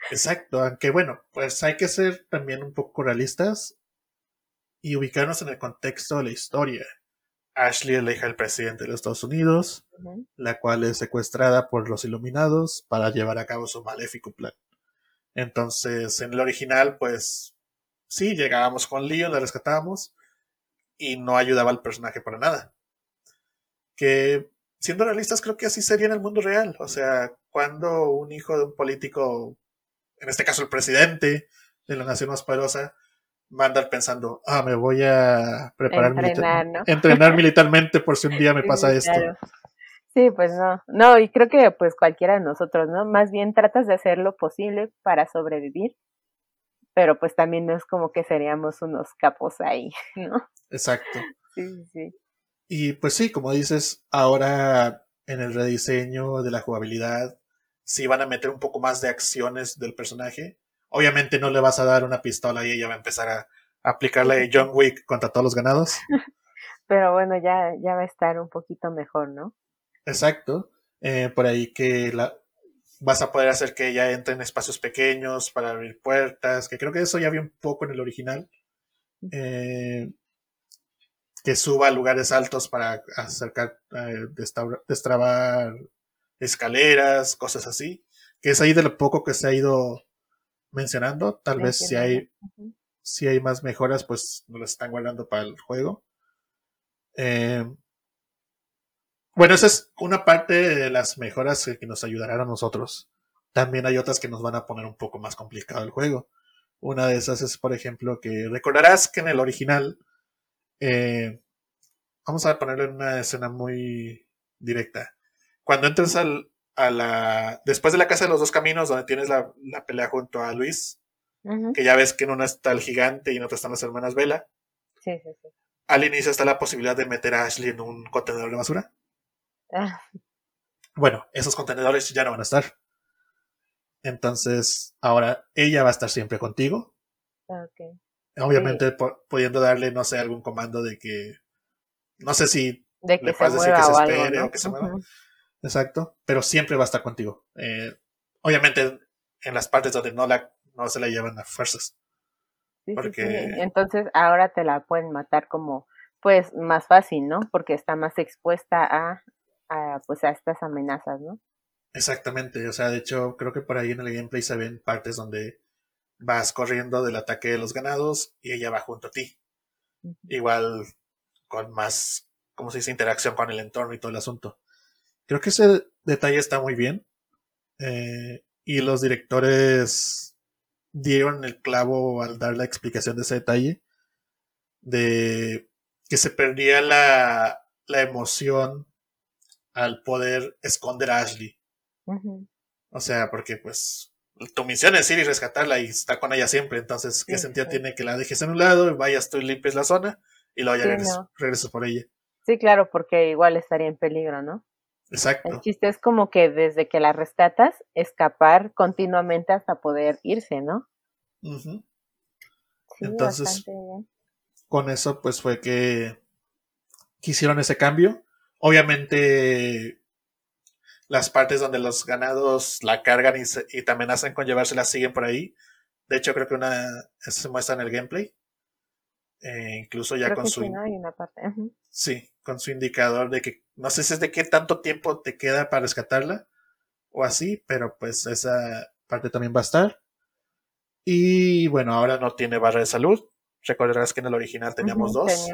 Exacto, aunque bueno, pues hay que ser también un poco realistas y ubicarnos en el contexto de la historia. Ashley es la hija del presidente de los Estados Unidos, la cual es secuestrada por los Iluminados para llevar a cabo su maléfico plan. Entonces, en el original, pues sí, llegábamos con Leon, la rescatábamos y no ayudaba al personaje para nada. Que, siendo realistas, creo que así sería en el mundo real. O sea, cuando un hijo de un político, en este caso el presidente de la nación más poderosa, va a andar pensando, ah, me voy a preparar entrenar, entrenar militarmente por si un día me pasa esto. Sí, pues no, no, y creo que pues cualquiera de nosotros, ¿no? Más bien tratas de hacer lo posible para sobrevivir, pero pues también no es como que seríamos unos capos ahí, ¿no? Exacto. Sí, sí. Y pues sí, como dices, ahora en el rediseño de la jugabilidad, sí van a meter un poco más de acciones del personaje, Obviamente no le vas a dar una pistola y ella va a empezar a, aplicarle John Wick contra todos los ganados. Pero bueno, ya, ya va a estar un poquito mejor, ¿no? Exacto. Eh, por ahí que la, vas a poder hacer que ella entre en espacios pequeños para abrir puertas, que creo que eso ya había un poco en el original. Eh, que suba a lugares altos para acercar, eh, destrabar escaleras, cosas así. Que es ahí de lo poco que se ha ido mencionando. Tal vez si hay, si hay más mejoras, pues nos las están guardando para el juego. Eh, bueno, esa es una parte de las mejoras que nos ayudarán a nosotros. También hay otras que nos van a poner un poco más complicado el juego. Una de esas es, por ejemplo, que recordarás que en el original, eh, vamos a ponerlo en una escena muy directa. Cuando entras al, a la. Después de la Casa de los Dos Caminos, donde tienes la, pelea junto a Luis, que ya ves que en una está el gigante y en otra están las hermanas Vela. Sí, sí, sí. Al inicio está la posibilidad de meter a Ashley en un contenedor de basura. Bueno, esos contenedores ya no van a estar. Entonces, ahora ella va a estar siempre contigo. Okay. Obviamente, pudiendo darle, no sé, algún comando de que. No sé si de que le puedes decir que se espere o, que se mueva. Exacto, pero siempre va a estar contigo. Eh, obviamente en las partes donde no, la, no se la llevan a fuerzas. porque... Entonces ahora te la pueden matar como pues más fácil, ¿no? Porque está más expuesta a, a, pues a estas amenazas, ¿no? Exactamente, o sea, de hecho creo que por ahí en el gameplay se ven partes donde vas corriendo del ataque de los ganados y ella va junto a ti. Igual con más, ¿cómo se dice?, interacción con el entorno y todo el asunto. Creo que ese detalle está muy bien. Eh, y los directores dieron el clavo al dar la explicación de ese detalle. De que se perdía la, emoción al poder esconder a Ashley. O sea, porque pues tu misión es ir y rescatarla y estar con ella siempre. Entonces, ¿qué sentido tiene que la dejes en un lado y vayas tú y limpies la zona y luego ya regresas por ella? Sí, claro, porque igual estaría en peligro, ¿no? Exacto. El chiste es como que desde que la rescatas, escapar continuamente hasta poder irse, ¿no? Entonces, con eso pues fue que, hicieron ese cambio. Obviamente, las partes donde los ganados la cargan y, y te amenazan con llevársela siguen por ahí. De hecho, creo que una se muestra en el gameplay. Eh, incluso ya con su. Sí, con su indicador de que no sé si es de qué tanto tiempo te queda para rescatarla o así, pero pues esa parte también va a estar. Y bueno, ahora no tiene barra de salud. Recordarás que en el original teníamos dos.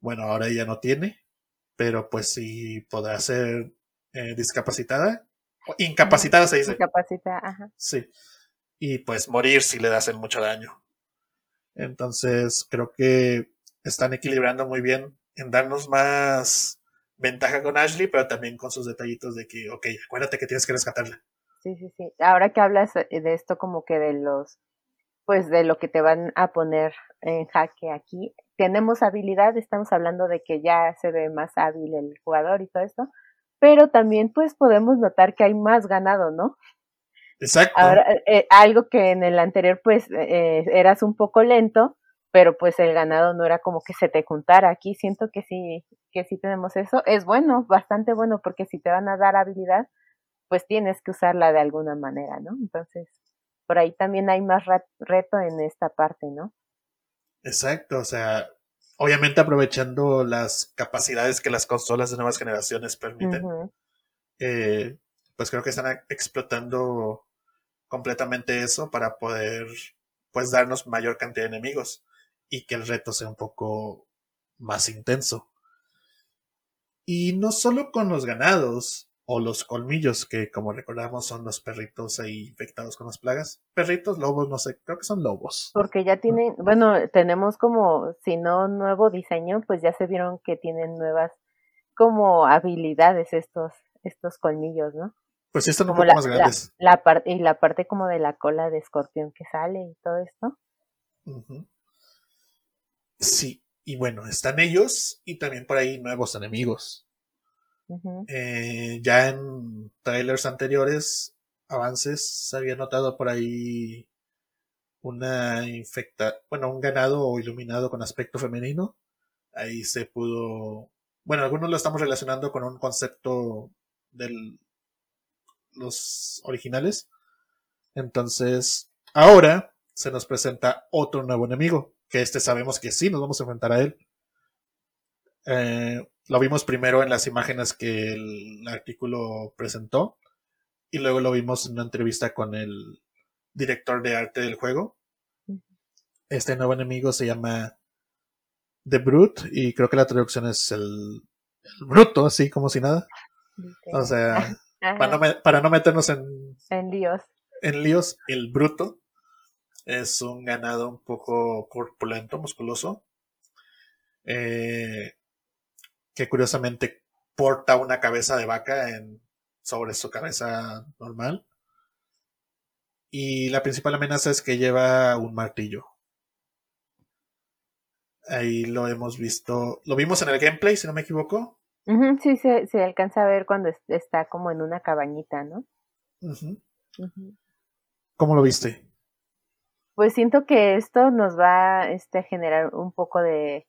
Bueno, ahora ya no tiene, pero pues sí podrá ser eh, discapacitada. Incapacitada se dice. Incapacitada, ajá. Sí. Y pues morir si le hacen mucho daño. Entonces creo que están equilibrando muy bien en darnos más ventaja con Ashley, pero también con sus detallitos de que, ok, acuérdate que tienes que rescatarla. Sí, sí, sí. Ahora que hablas de esto como que de los, pues de lo que te van a poner en jaque aquí, tenemos habilidad, estamos hablando de que ya se ve más hábil el jugador y todo esto, pero también pues podemos notar que hay más ganado, ¿no? Exacto. Ahora, eh, algo que en el anterior pues eh, eras un poco lento, pero pues el ganado no era como que se te juntara. Aquí siento que sí, que sí tenemos eso. Es bueno, bastante bueno, porque si te van a dar habilidad, pues tienes que usarla de alguna manera, ¿no? Entonces, por ahí también hay más reto en esta parte, ¿no? Exacto, o sea, obviamente aprovechando las capacidades que las consolas de nuevas generaciones permiten, eh, pues creo que están explotando completamente eso para poder pues darnos mayor cantidad de enemigos y que el reto sea un poco más intenso. Y no solo con los ganados o los colmillos, que como recordamos son los perritos ahí infectados con las plagas. Perritos, lobos, no sé, creo que son lobos. Porque ya tienen, bueno, tenemos como, si no nuevo diseño, pues ya se vieron que tienen nuevas como habilidades estos, estos colmillos, ¿no? Pues sí, están un poco más grandes. La, parte, y la parte como de la cola de escorpión que sale y todo esto. Sí, y bueno, están ellos y también por ahí nuevos enemigos. Eh, ya en trailers anteriores, avances, se había notado por ahí una infecta, bueno, un ganado iluminado con aspecto femenino. Ahí se pudo, bueno, algunos lo estamos relacionando con un concepto del los originales. Entonces, ahora se nos presenta otro nuevo enemigo, que este sabemos que sí nos vamos a enfrentar a él. Eh, lo vimos primero en las imágenes que el artículo presentó y luego lo vimos en una entrevista con el director de arte del juego. Este nuevo enemigo se llama The Brute y creo que la traducción es el, el bruto, así como si nada. O sea, para no, meternos en, en líos. En líos, el bruto es un ganado un poco corpulento, musculoso, eh, que curiosamente porta una cabeza de vaca en, sobre su cabeza normal. Y la principal amenaza es que lleva un martillo. Ahí lo hemos visto. Lo vimos en el gameplay, si no me equivoco sí, se, se, alcanza a ver cuando está como en una cabañita, ¿no? ¿Cómo lo viste? Pues siento que esto nos va este, a generar un poco de,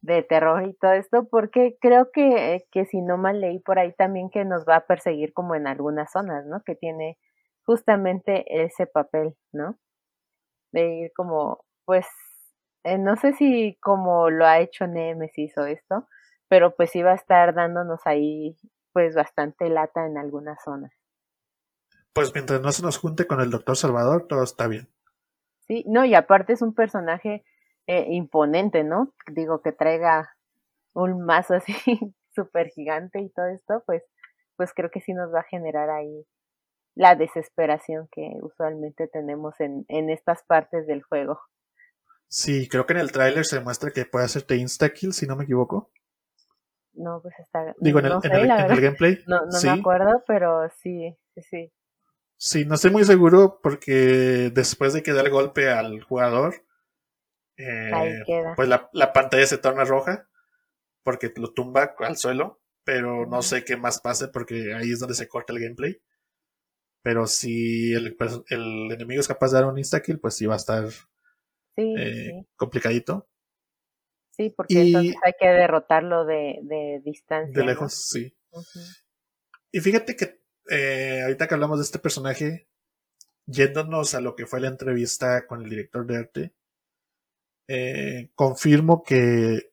de terror y todo esto, porque creo que, que si no mal leí por ahí también que nos va a perseguir como en algunas zonas, ¿no? Que tiene justamente ese papel, ¿no? De ir como, pues, eh, no sé si como lo ha hecho Nemesis o esto, pero pues iba a estar dándonos ahí pues bastante lata en algunas zonas. Pues mientras no se nos junte con el doctor Salvador, todo está bien. Sí, no, y aparte es un personaje eh, imponente, ¿no? Digo, que traiga un mazo así súper gigante y todo esto, pues, pues creo que sí nos va a generar ahí la desesperación que usualmente tenemos en, en estas partes del juego. Sí, creo que en el tráiler se muestra que puede hacerte insta-kill, si no me equivoco. No, pues está. Digo, en el, gameplay. No, no me acuerdo, pero sí, sí, sí. Sí, no estoy muy seguro porque después de que da el golpe al jugador, eh, pues la, pantalla se torna roja porque lo tumba al suelo, pero no sé qué más pase porque ahí es donde se corta el gameplay. Pero si el, el enemigo es capaz de dar un insta-kill, pues sí va a estar eh, complicadito. Sí, porque entonces hay que derrotarlo de, de distancia. De lejos, sí. Y fíjate que eh, ahorita que hablamos de este personaje, yéndonos a lo que fue la entrevista con el director de arte, eh, confirmo que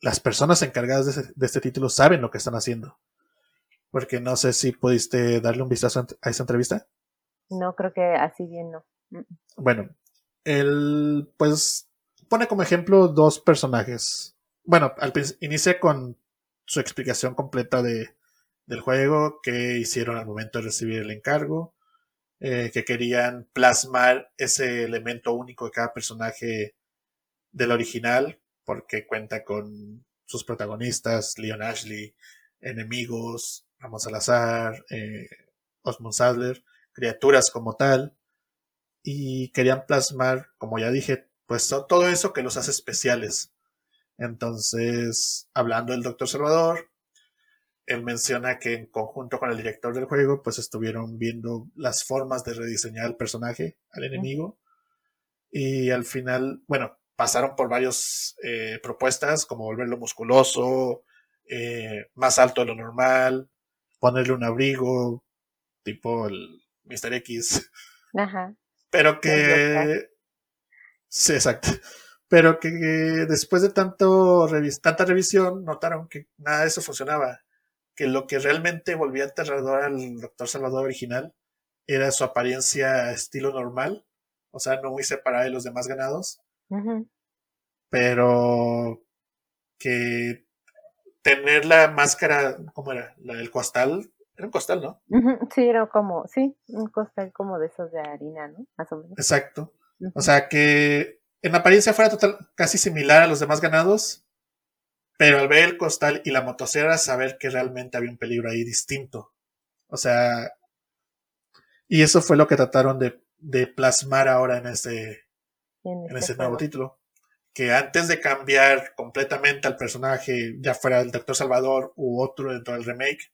las personas encargadas de, este título saben lo que están haciendo. Porque no sé si pudiste darle un vistazo a esa entrevista. No, creo que así bien no. Bueno, él pues pone como ejemplo dos personajes. Bueno, al, inicia con su explicación completa de, del juego, que hicieron al momento de recibir el encargo, eh, que querían plasmar ese elemento único de cada personaje del original, porque cuenta con sus protagonistas, Leon Ashley, enemigos, Ramón Salazar, eh, Osmond Sadler, criaturas como tal, y querían plasmar, como ya dije, pues todo eso que los hace especiales. Entonces, hablando del Doctor Salvador, él menciona que en conjunto con el director del juego, pues estuvieron viendo las formas de rediseñar el personaje, al enemigo, y al final, bueno, pasaron por varias eh, propuestas, como volverlo musculoso, eh, más alto de lo normal, ponerle un abrigo, tipo el Mr. X. Ajá Pero que... Sí, exacto. Pero que después de tanto tanta revisión notaron que nada de eso funcionaba. Que lo que realmente volvía aterrador al Doctor Salvador original era su apariencia estilo normal, o sea, no muy separada de los demás ganados. Pero que tener la máscara, ¿cómo era? La del costal. Era un costal, ¿no? Sí, era como, sí, un costal como de esos de harina, ¿no? Más o menos. Exacto. O sea, que en apariencia fuera total, casi similar a los demás ganados, pero al ver el costal y la motosierra, saber que realmente había un peligro ahí distinto. O sea, y eso fue lo que trataron de, plasmar ahora en este, en, este ese nuevo título. Que antes de cambiar completamente al personaje, ya fuera el Doctor Salvador u otro dentro del remake,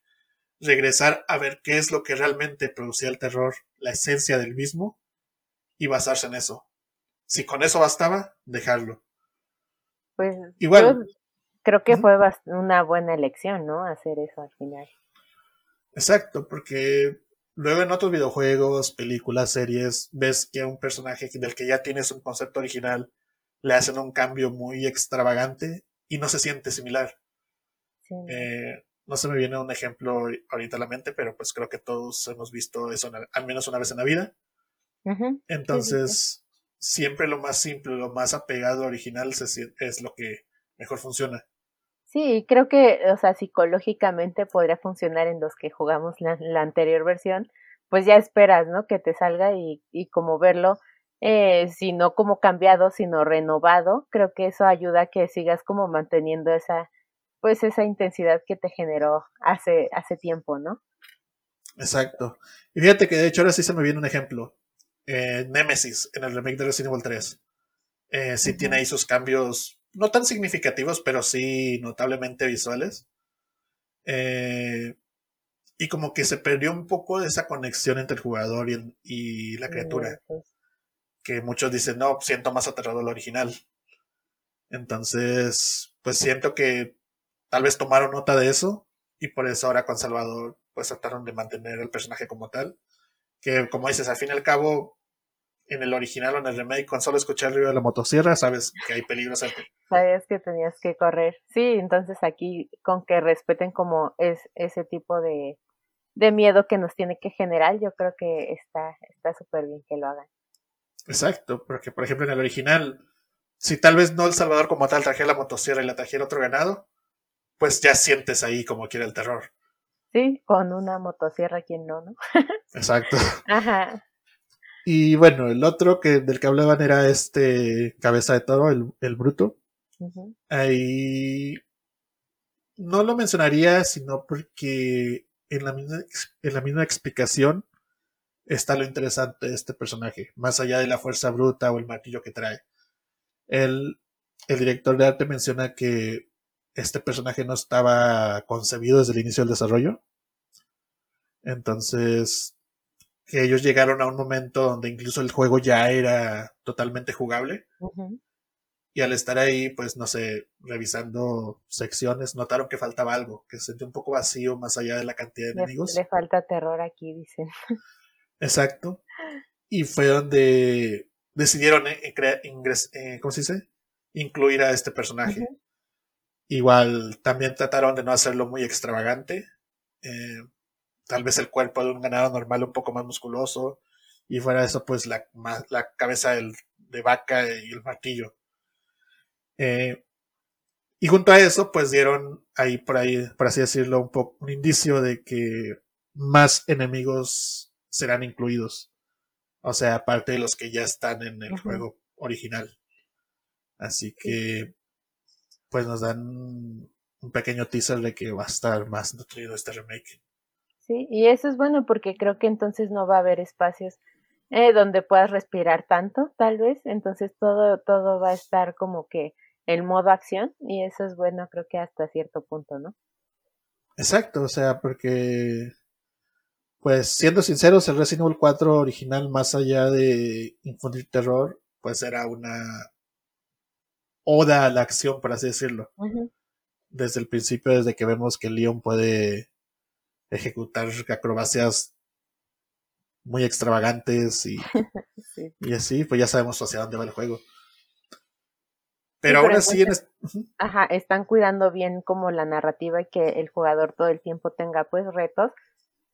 regresar a ver qué es lo que realmente producía el terror, la esencia del mismo, y basarse en eso. Si con eso bastaba, dejarlo. Pues igual. creo que fue una buena elección, ¿no? Hacer eso al final. Exacto, porque luego en otros videojuegos, películas, series, ves que a un personaje del que ya tienes un concepto original le hacen un cambio muy extravagante y no se siente similar. Eh, no se me viene un ejemplo ahorita a la mente, pero pues creo que todos hemos visto eso al menos una vez en la vida. Entonces, siempre lo más simple, lo más apegado al original es lo que mejor funciona. Sí, creo que, o sea, psicológicamente podría funcionar en los que jugamos la, anterior versión, pues ya esperas, ¿no? Que te salga y, y como verlo, eh, si no como cambiado, sino renovado, creo que eso ayuda a que sigas como manteniendo esa, pues esa intensidad que te generó hace, hace tiempo, ¿no? Exacto. Y fíjate que de hecho ahora sí se me viene un ejemplo. Eh, Nemesis, en el remake de Resident Evil 3. Eh, sí tiene ahí sus cambios, no tan significativos, pero sí notablemente visuales. Eh, y como que se perdió un poco de esa conexión entre el jugador y, la criatura. Que muchos dicen, no, siento más aterrador el original. Entonces, pues siento que tal vez tomaron nota de eso y por eso ahora con Salvador pues trataron de mantener el personaje como tal que como dices, al fin y al cabo, en el original o en el remake, con solo escuchar el ruido de la motosierra, sabes que hay peligro cerca. Sabías que tenías que correr. Sí, entonces aquí con que respeten como es ese tipo de, de miedo que nos tiene que generar, yo creo que está está súper bien que lo hagan. Exacto, porque por ejemplo en el original, si tal vez no El Salvador como tal trajera la motosierra y la trajera otro ganado, pues ya sientes ahí como quiera el terror. Sí, con una motosierra, quien no, ¿no? Exacto. Ajá. Y bueno, el otro que del que hablaban era este cabeza de toro, el, bruto. Ahí no lo mencionaría, sino porque en la, misma, en la misma explicación está lo interesante de este personaje, más allá de la fuerza bruta o el martillo que trae. El, el director de arte menciona que este personaje no estaba concebido desde el inicio del desarrollo. Entonces, que ellos llegaron a un momento donde incluso el juego ya era totalmente jugable. Y al estar ahí, pues no sé, revisando secciones, notaron que faltaba algo, que se sentía un poco vacío más allá de la cantidad de enemigos. Le falta terror aquí, dicen. Exacto. Y fue donde decidieron eh, eh, ¿cómo se dice? incluir a este personaje. Igual también trataron de no hacerlo muy extravagante. Eh, tal vez el cuerpo de un ganado normal un poco más musculoso. Y fuera eso, pues la, la cabeza de vaca y el martillo. Eh, y junto a eso, pues dieron ahí por ahí, por así decirlo, un poco un indicio de que más enemigos serán incluidos. O sea, aparte de los que ya están en el juego original. Así que pues nos dan un pequeño teaser de que va a estar más nutrido este remake. Sí, y eso es bueno porque creo que entonces no va a haber espacios eh, donde puedas respirar tanto, tal vez. Entonces todo, todo va a estar como que en modo acción y eso es bueno, creo que hasta cierto punto, ¿no? Exacto, o sea, porque, pues siendo sinceros, el Resident Evil 4 original, más allá de infundir terror, pues era una oda a la acción, por así decirlo. Desde el principio, desde que vemos que Leon puede ejecutar acrobacias muy extravagantes y, y así, pues ya sabemos hacia dónde va el juego. Pero ahora sí, en ajá, están cuidando bien como la narrativa y que el jugador todo el tiempo tenga pues retos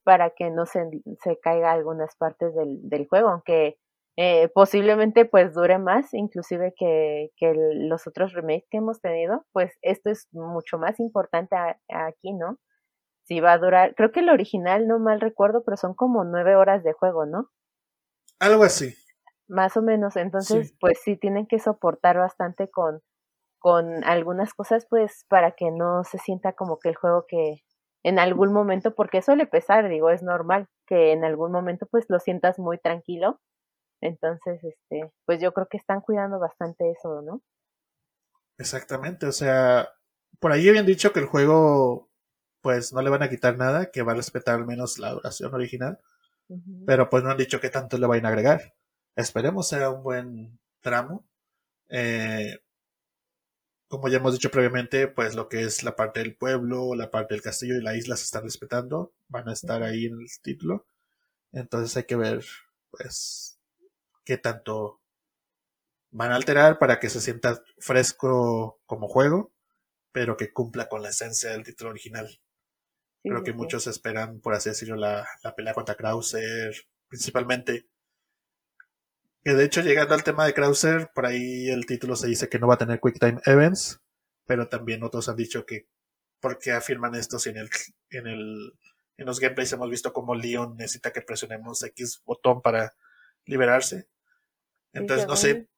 para que no se, se caiga algunas partes del, del juego, aunque eh, posiblemente pues dure más, inclusive que, que los otros remakes que hemos tenido, pues esto es mucho más importante aquí, ¿no? Si va a durar, creo que el original no mal recuerdo, pero son como nueve horas de juego, ¿no? Algo así. Más o menos, entonces pues sí tienen que soportar bastante con, con algunas cosas pues para que no se sienta como que el juego que en algún momento, porque suele pesar, digo, es normal que en algún momento pues lo sientas muy tranquilo. Entonces, este, pues yo creo que están cuidando bastante eso, ¿no? Exactamente, o sea, por ahí habían dicho que el juego pues no le van a quitar nada, que va a respetar al menos la duración original, pero pues no han dicho que tanto le vayan a agregar. Esperemos sea un buen tramo. Eh, como ya hemos dicho previamente, pues lo que es la parte del pueblo, la parte del castillo y la isla se están respetando, van a estar ahí en el título. Entonces hay que ver, pues, qué tanto van a alterar para que se sienta fresco como juego, pero que cumpla con la esencia del título original. Creo que muchos esperan, por así decirlo, la, la pelea contra Krauser, principalmente. Que de hecho, llegando al tema de Krauser, por ahí el título se dice que no va a tener QuickTime Events, pero también otros han dicho que ¿por qué afirman esto si en el, en el en los gameplays hemos visto como Leon necesita que presionemos X botón para liberarse? Entonces, no sé.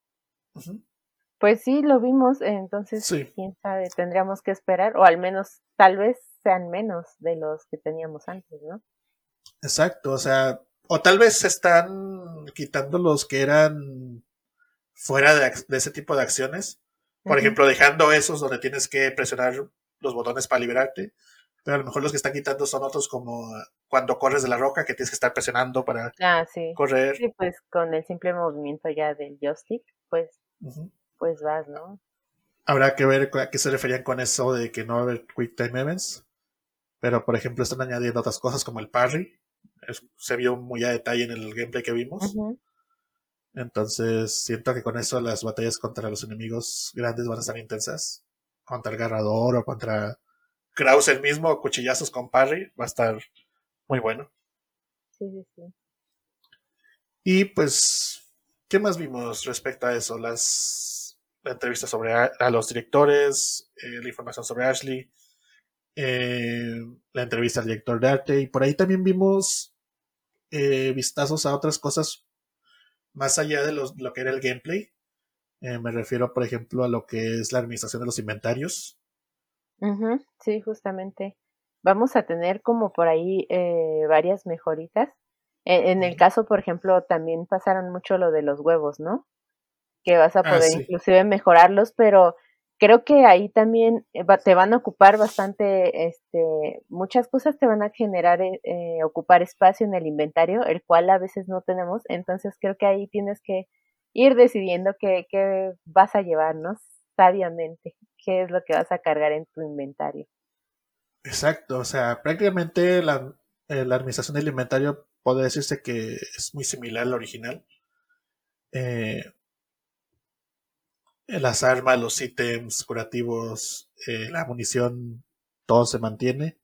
Pues sí, lo vimos, entonces, quién sabe, tendríamos que esperar, o al menos, tal vez sean menos de los que teníamos antes, ¿no? Exacto, o sea, o tal vez se están quitando los que eran fuera de, ese tipo de acciones. Por ejemplo, dejando esos donde tienes que presionar los botones para liberarte. Pero a lo mejor los que están quitando son otros como cuando corres de la roca, que tienes que estar presionando para ah, correr. Sí, pues con el simple movimiento ya del joystick, pues, pues vas, ¿no? Habrá que ver a qué se referían con eso de que no va a haber Quick Time Events. Pero, por ejemplo, están añadiendo otras cosas como el parry, se vio muy a detalle en el gameplay que vimos. Entonces, siento que con eso las batallas contra los enemigos grandes van a estar intensas. Contra el Garrador o contra Kraus el mismo, cuchillazos con parry, va a estar muy bueno. Sí, sí, sí. Y pues, ¿qué más vimos respecto a eso? Las entrevistas sobre a, los directores, eh, la información sobre Ashley, eh, la entrevista al director de arte y por ahí también vimos eh, vistazos a otras cosas más allá de lo que era el gameplay. Eh, me refiero, por ejemplo, a lo que es la administración de los inventarios. sí, justamente. Vamos a tener como por ahí eh, varias mejoritas. E, en el caso, por ejemplo, también pasaron mucho lo de los huevos, ¿no? Que vas a ah, poder inclusive mejorarlos, pero creo que ahí también eh, te van a ocupar bastante, este, muchas cosas te van a generar eh, eh, ocupar espacio en el inventario, el cual a veces no tenemos, entonces creo que ahí tienes que ir decidiendo qué, qué vas a llevarnos sabiamente, qué es lo que vas a cargar en tu inventario. Exacto, o sea, prácticamente la, la administración del inventario puede decirse que es muy similar al original. Eh, las armas, los ítems curativos, eh, la munición, todo se mantiene.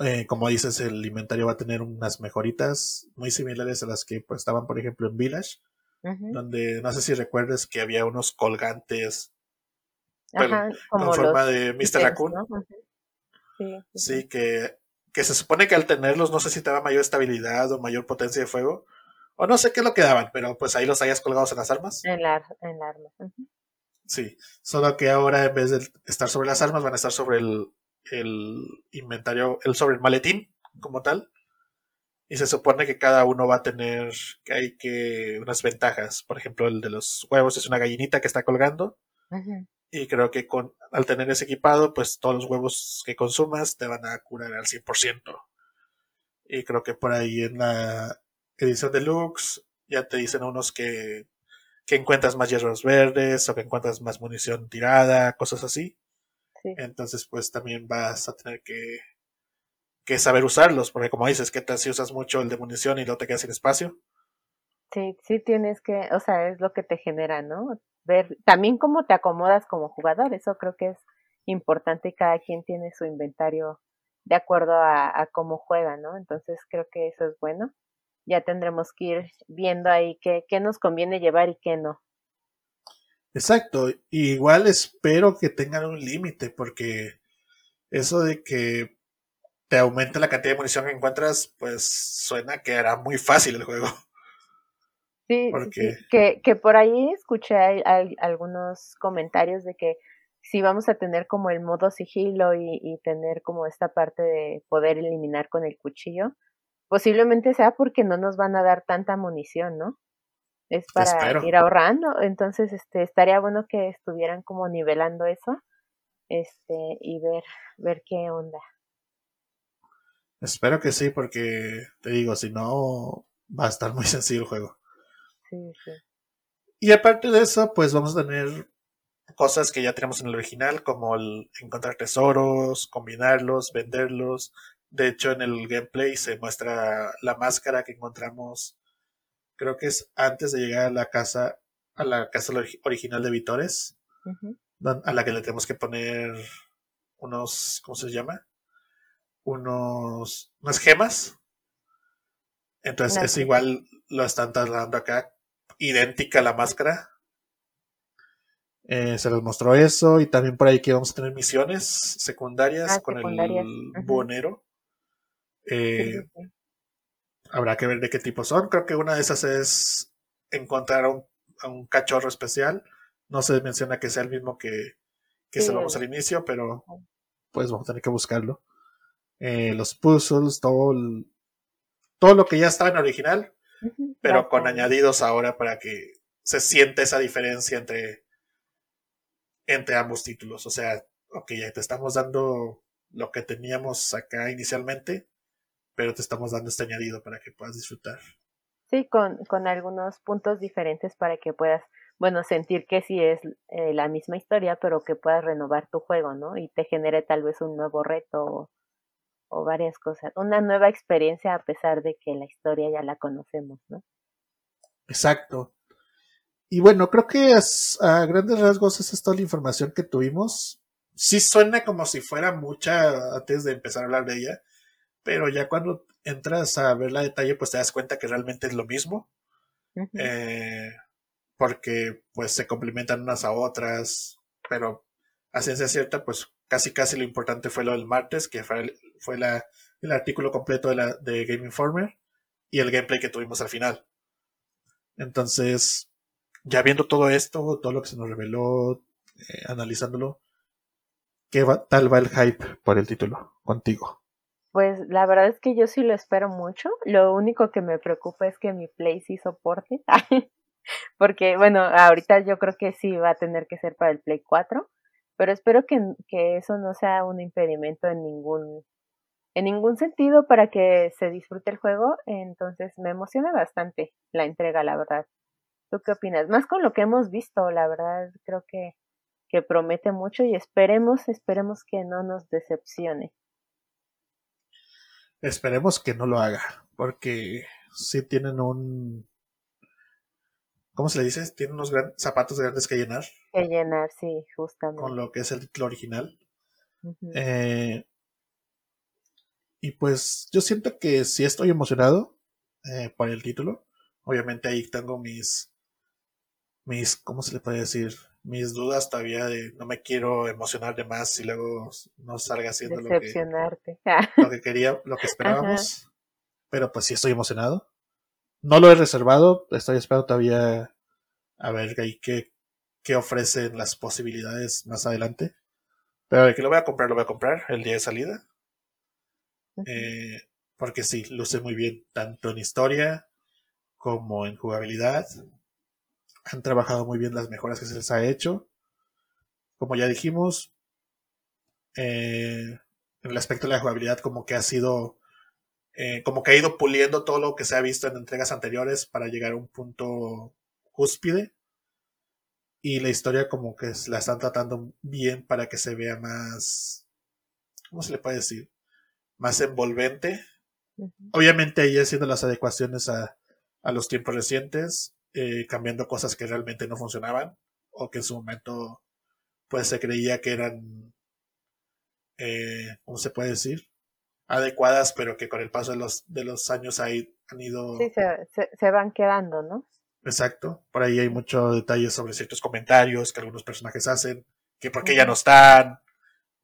Eh, como dices, el inventario va a tener unas mejoritas muy similares a las que pues, estaban, por ejemplo, en Village, donde no sé si recuerdes que había unos colgantes con forma de Mr. Raccoon. Sí, que, que se supone que al tenerlos no sé si te daba mayor estabilidad o mayor potencia de fuego. O no sé qué lo que daban, pero pues ahí los hayas colgados en las armas. En la, en arma. Sí, solo que ahora en vez de estar sobre las armas van a estar sobre el, inventario, el, sobre el maletín como tal. Y se supone que cada uno va a tener que hay que unas ventajas. Por ejemplo, el de los huevos es una gallinita que está colgando. Y creo que con, al tener ese equipado, pues todos los huevos que consumas te van a curar al 100%. Y creo que por ahí en la edición deluxe ya te dicen unos que que encuentras más hierros verdes o que encuentras más munición tirada, cosas así. Entonces, pues también vas a tener que que saber usarlos, porque como dices, ¿qué tal si usas mucho el de munición y luego te quedas sin espacio? Sí, sí tienes que, o sea, es lo que te genera, ¿no? Ver también cómo te acomodas como jugador, eso creo que es importante y cada quien tiene su inventario de acuerdo a, cómo juega, ¿no? Entonces creo que eso es bueno. Ya tendremos que ir viendo ahí qué, qué nos conviene llevar y qué no. Exacto, igual espero que tengan un límite, porque eso de que te aumente la cantidad de munición que encuentras, pues suena que era muy fácil el juego. Sí, Que, que por ahí escuché algunos comentarios de que si vamos a tener como el modo sigilo y, y, tener como esta parte de poder eliminar con el cuchillo, posiblemente sea porque no nos van a dar tanta munición, ¿no? Es para ir ahorrando, entonces este estaría bueno que estuvieran como nivelando eso, este y ver ver qué onda. Espero que sí, porque te digo, si no va a estar muy sencillo el juego. Sí, sí. Y aparte de eso, pues vamos a tener cosas que ya tenemos en el original, como el encontrar tesoros, combinarlos, venderlos. De hecho, en el gameplay se muestra la máscara que encontramos, creo que es antes de llegar a la casa, a la casa original de Vitores, a la que le tenemos que poner unos, ¿cómo se llama? Unos, unas gemas. Entonces es igual, lo están trasladando acá, idéntica a la máscara, eh, se les mostró eso y también por ahí que vamos a tener misiones secundarias ah, con el bonero. Eh, habrá que ver de qué tipo son. Creo que una de esas es encontrar a un, cachorro especial. No se menciona que sea el mismo que, que se al inicio, pero pues vamos a tener que buscarlo. Eh, los puzzles, todo, todo lo que ya estaba en original, pero con añadidos ahora para que se sienta esa diferencia entre entre ambos títulos. O sea, ok, ya te estamos dando lo que teníamos acá inicialmente, pero te estamos dando este añadido para que puedas disfrutar. Sí, con, con algunos puntos diferentes para que puedas, bueno, sentir que sí es eh, la misma historia, pero que puedas renovar tu juego, ¿no? Y te genere tal vez un nuevo reto o, o varias cosas, una nueva experiencia a pesar de que la historia ya la conocemos, ¿no? Exacto. Y bueno, creo que a grandes rasgos esa es toda la información que tuvimos. Sí suena como si fuera mucha antes de empezar a hablar de ella, pero ya cuando entras a ver la detalle, pues te das cuenta que realmente es lo mismo. Eh, porque pues se complementan unas a otras, pero a ciencia cierta, pues casi casi lo importante fue lo del martes, que fue, fue la, el artículo completo de, la, de Game Informer y el gameplay que tuvimos al final. Entonces, ya viendo todo esto, todo lo que se nos reveló, eh, analizándolo, ¿qué tal va el hype por el título contigo? Pues la verdad es que yo sí lo espero mucho. Lo único que me preocupa es que mi Play sí soporte. Porque, bueno, ahorita yo creo que sí va a tener que ser para el Play 4. Pero espero que, que eso no sea un impedimento en ningún, en ningún sentido para que se disfrute el juego. Entonces me emociona bastante la entrega, la verdad. ¿Tú qué opinas? Más con lo que hemos visto, la verdad, creo que, que promete mucho y esperemos, esperemos que no nos decepcione. Esperemos que no lo haga, porque sí tienen un... ¿Cómo se le dice? Tienen unos zapatos grandes que llenar. Que llenar, sí, justamente. Con lo que es el título original. eh, y pues yo siento que sí estoy emocionado eh, por el título. Obviamente ahí tengo mis mis, ¿cómo se le puede decir? Mis dudas todavía de no me quiero emocionar de más y luego no salga haciendo lo que, lo que quería, lo que esperábamos. Pero pues sí estoy emocionado. No lo he reservado, estoy esperando todavía a ver qué, qué ofrecen las posibilidades más adelante. Pero de que lo voy a comprar, lo voy a comprar el día de salida. Eh, porque sí, luce muy bien, tanto en historia como en jugabilidad han trabajado muy bien las mejoras que se les ha hecho. Como ya dijimos, eh, en el aspecto de la jugabilidad como que ha sido, eh, como que ha ido puliendo todo lo que se ha visto en entregas anteriores para llegar a un punto cúspide. Y la historia como que la están tratando bien para que se vea más, ¿cómo se le puede decir? más envolvente. Obviamente ahí haciendo las adecuaciones a, a los tiempos recientes, eh, cambiando cosas que realmente no funcionaban o que en su momento pues se creía que eran, eh, ¿cómo se puede decir? Adecuadas, pero que con el paso de los, de los años ahí han ido... Sí, se, se, van quedando, ¿no? Exacto. Por ahí hay muchos detalles sobre ciertos comentarios que algunos personajes hacen, que por qué ya no están.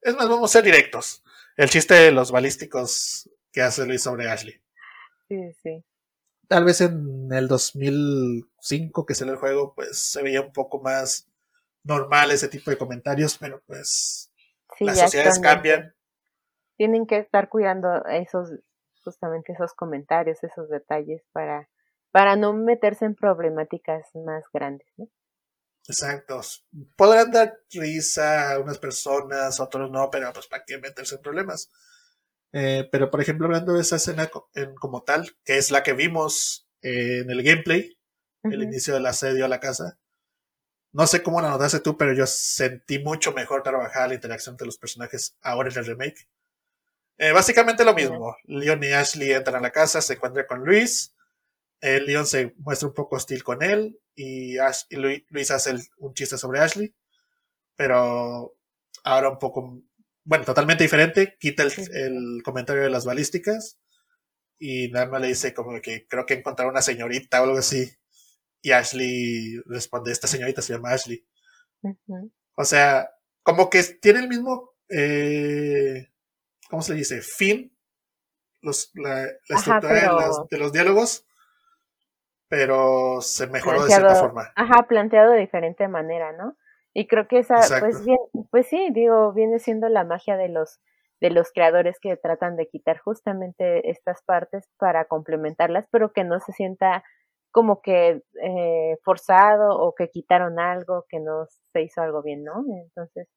Es más, vamos a ser directos. El chiste de los balísticos que hace Luis sobre Ashley. Sí, sí tal vez en el 2005 que salió el juego, pues se veía un poco más normal ese tipo de comentarios, pero pues las sociedades cambian. Tienen que estar cuidando esos, justamente esos comentarios, esos detalles para, para no meterse en problemáticas más grandes, ¿no? Exacto. Podrán dar risa a unas personas, otros no, pero pues para qué meterse en problemas. Eh, pero, por ejemplo, hablando de esa escena como tal, que es la que vimos eh, en el gameplay, el inicio del asedio a la casa, no sé cómo la notaste tú, pero yo sentí mucho mejor trabajar la interacción entre los personajes ahora en el remake. Eh, básicamente lo mismo. Leon y Ashley entran a la casa, se encuentran con Luis. Leon se muestra un poco hostil con él y, Luis, hace un chiste sobre Ashley. Pero ahora un poco bueno, totalmente diferente, quita el, comentario de las balísticas y nada más le dice como que creo que encontraron una señorita o algo así. Y Ashley responde, esta señorita se llama Ashley. O sea, como que tiene el mismo, eh, ¿cómo se le dice? Fin, los, la, estructura de, los diálogos, pero se mejoró de cierta forma. Ajá, planteado de diferente manera, ¿no? Y creo que esa, pues bien, pues sí, digo, viene siendo la magia de los, de los creadores que tratan de quitar justamente estas partes para complementarlas, pero que no se sienta como que eh, forzado o que quitaron algo, que no se hizo algo bien, ¿no? Entonces,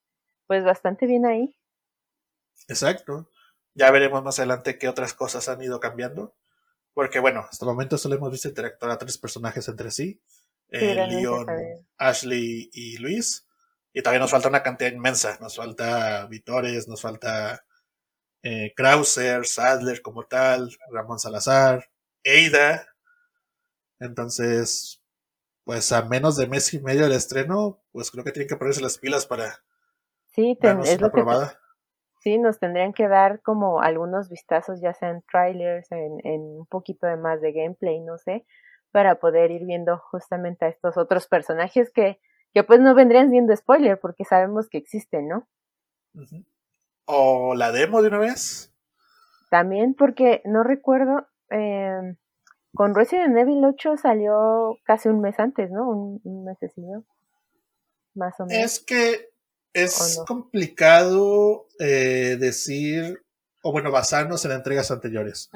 pues bastante bien ahí. Exacto. Ya veremos más adelante qué otras cosas han ido cambiando. Porque bueno, hasta el momento solo hemos visto interactuar a tres personajes entre sí. Eh, Leon, Ashley y Luis. Y todavía nos falta una cantidad inmensa. Nos falta Vitores, nos falta eh, Krauser, Sadler como tal, Ramón Salazar, Eida. Entonces, pues a menos de mes y medio del estreno, pues creo que tienen que ponerse las pilas para sí, es lo que sí, nos tendrían que dar como algunos vistazos, ya sean trailers, en, en un poquito de más de gameplay, no sé, para poder ir viendo justamente a estos otros personajes que que pues no vendrían siendo spoiler porque sabemos que existen, ¿no? ¿O la demo de una vez? También porque no recuerdo, eh, con Resident Evil 8 salió casi un mes antes, ¿no? Un, un mesecillo, más o menos. Es que es complicado eh, decir, o bueno, basarnos en entregas anteriores.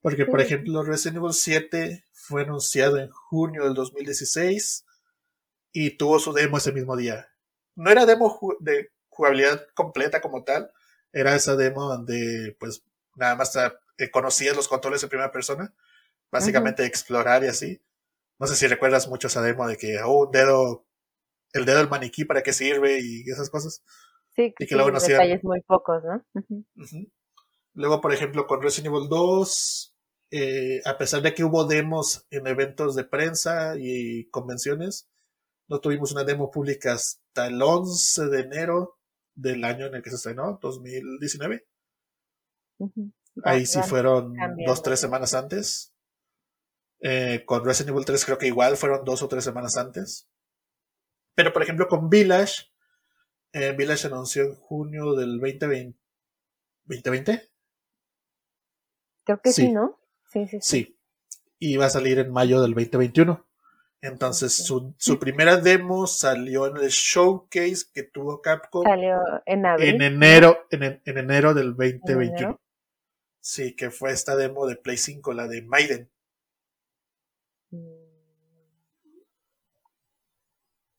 Porque, por ejemplo, Resident Evil 7 fue anunciado en junio del 2016 y tuvo su demo ese mismo día. No era demo de jugabilidad completa como tal, era esa demo donde pues nada más eh, conocías los controles en primera persona, básicamente explorar y así. No sé si recuerdas mucho esa demo de que, oh, un dedo, el dedo del maniquí, ¿para qué sirve? Y esas cosas. Sí, y que luego no detalles muy pocos, ¿no? Luego, por ejemplo, con Resident Evil 2, eh, a pesar de que hubo demos en eventos de prensa y convenciones, no tuvimos una demo pública hasta el 11 de enero del año en el que se estrenó, 2019. Ahí sí fueron dos, tres semanas antes. Eh, con Resident Evil 3 creo que igual fueron dos o tres semanas antes. Pero por ejemplo con Village, eh, Village anunció en junio del 2020. ¿2020? Creo que sí, ¿no? Sí, sí, sí. Sí. Y va a salir en mayo del 2021. Entonces, su, su, primera demo salió en el showcase que tuvo Capcom. Salió en abril. En enero, en, enero del 2021. Sí, que fue esta demo de Play 5, la de Maiden.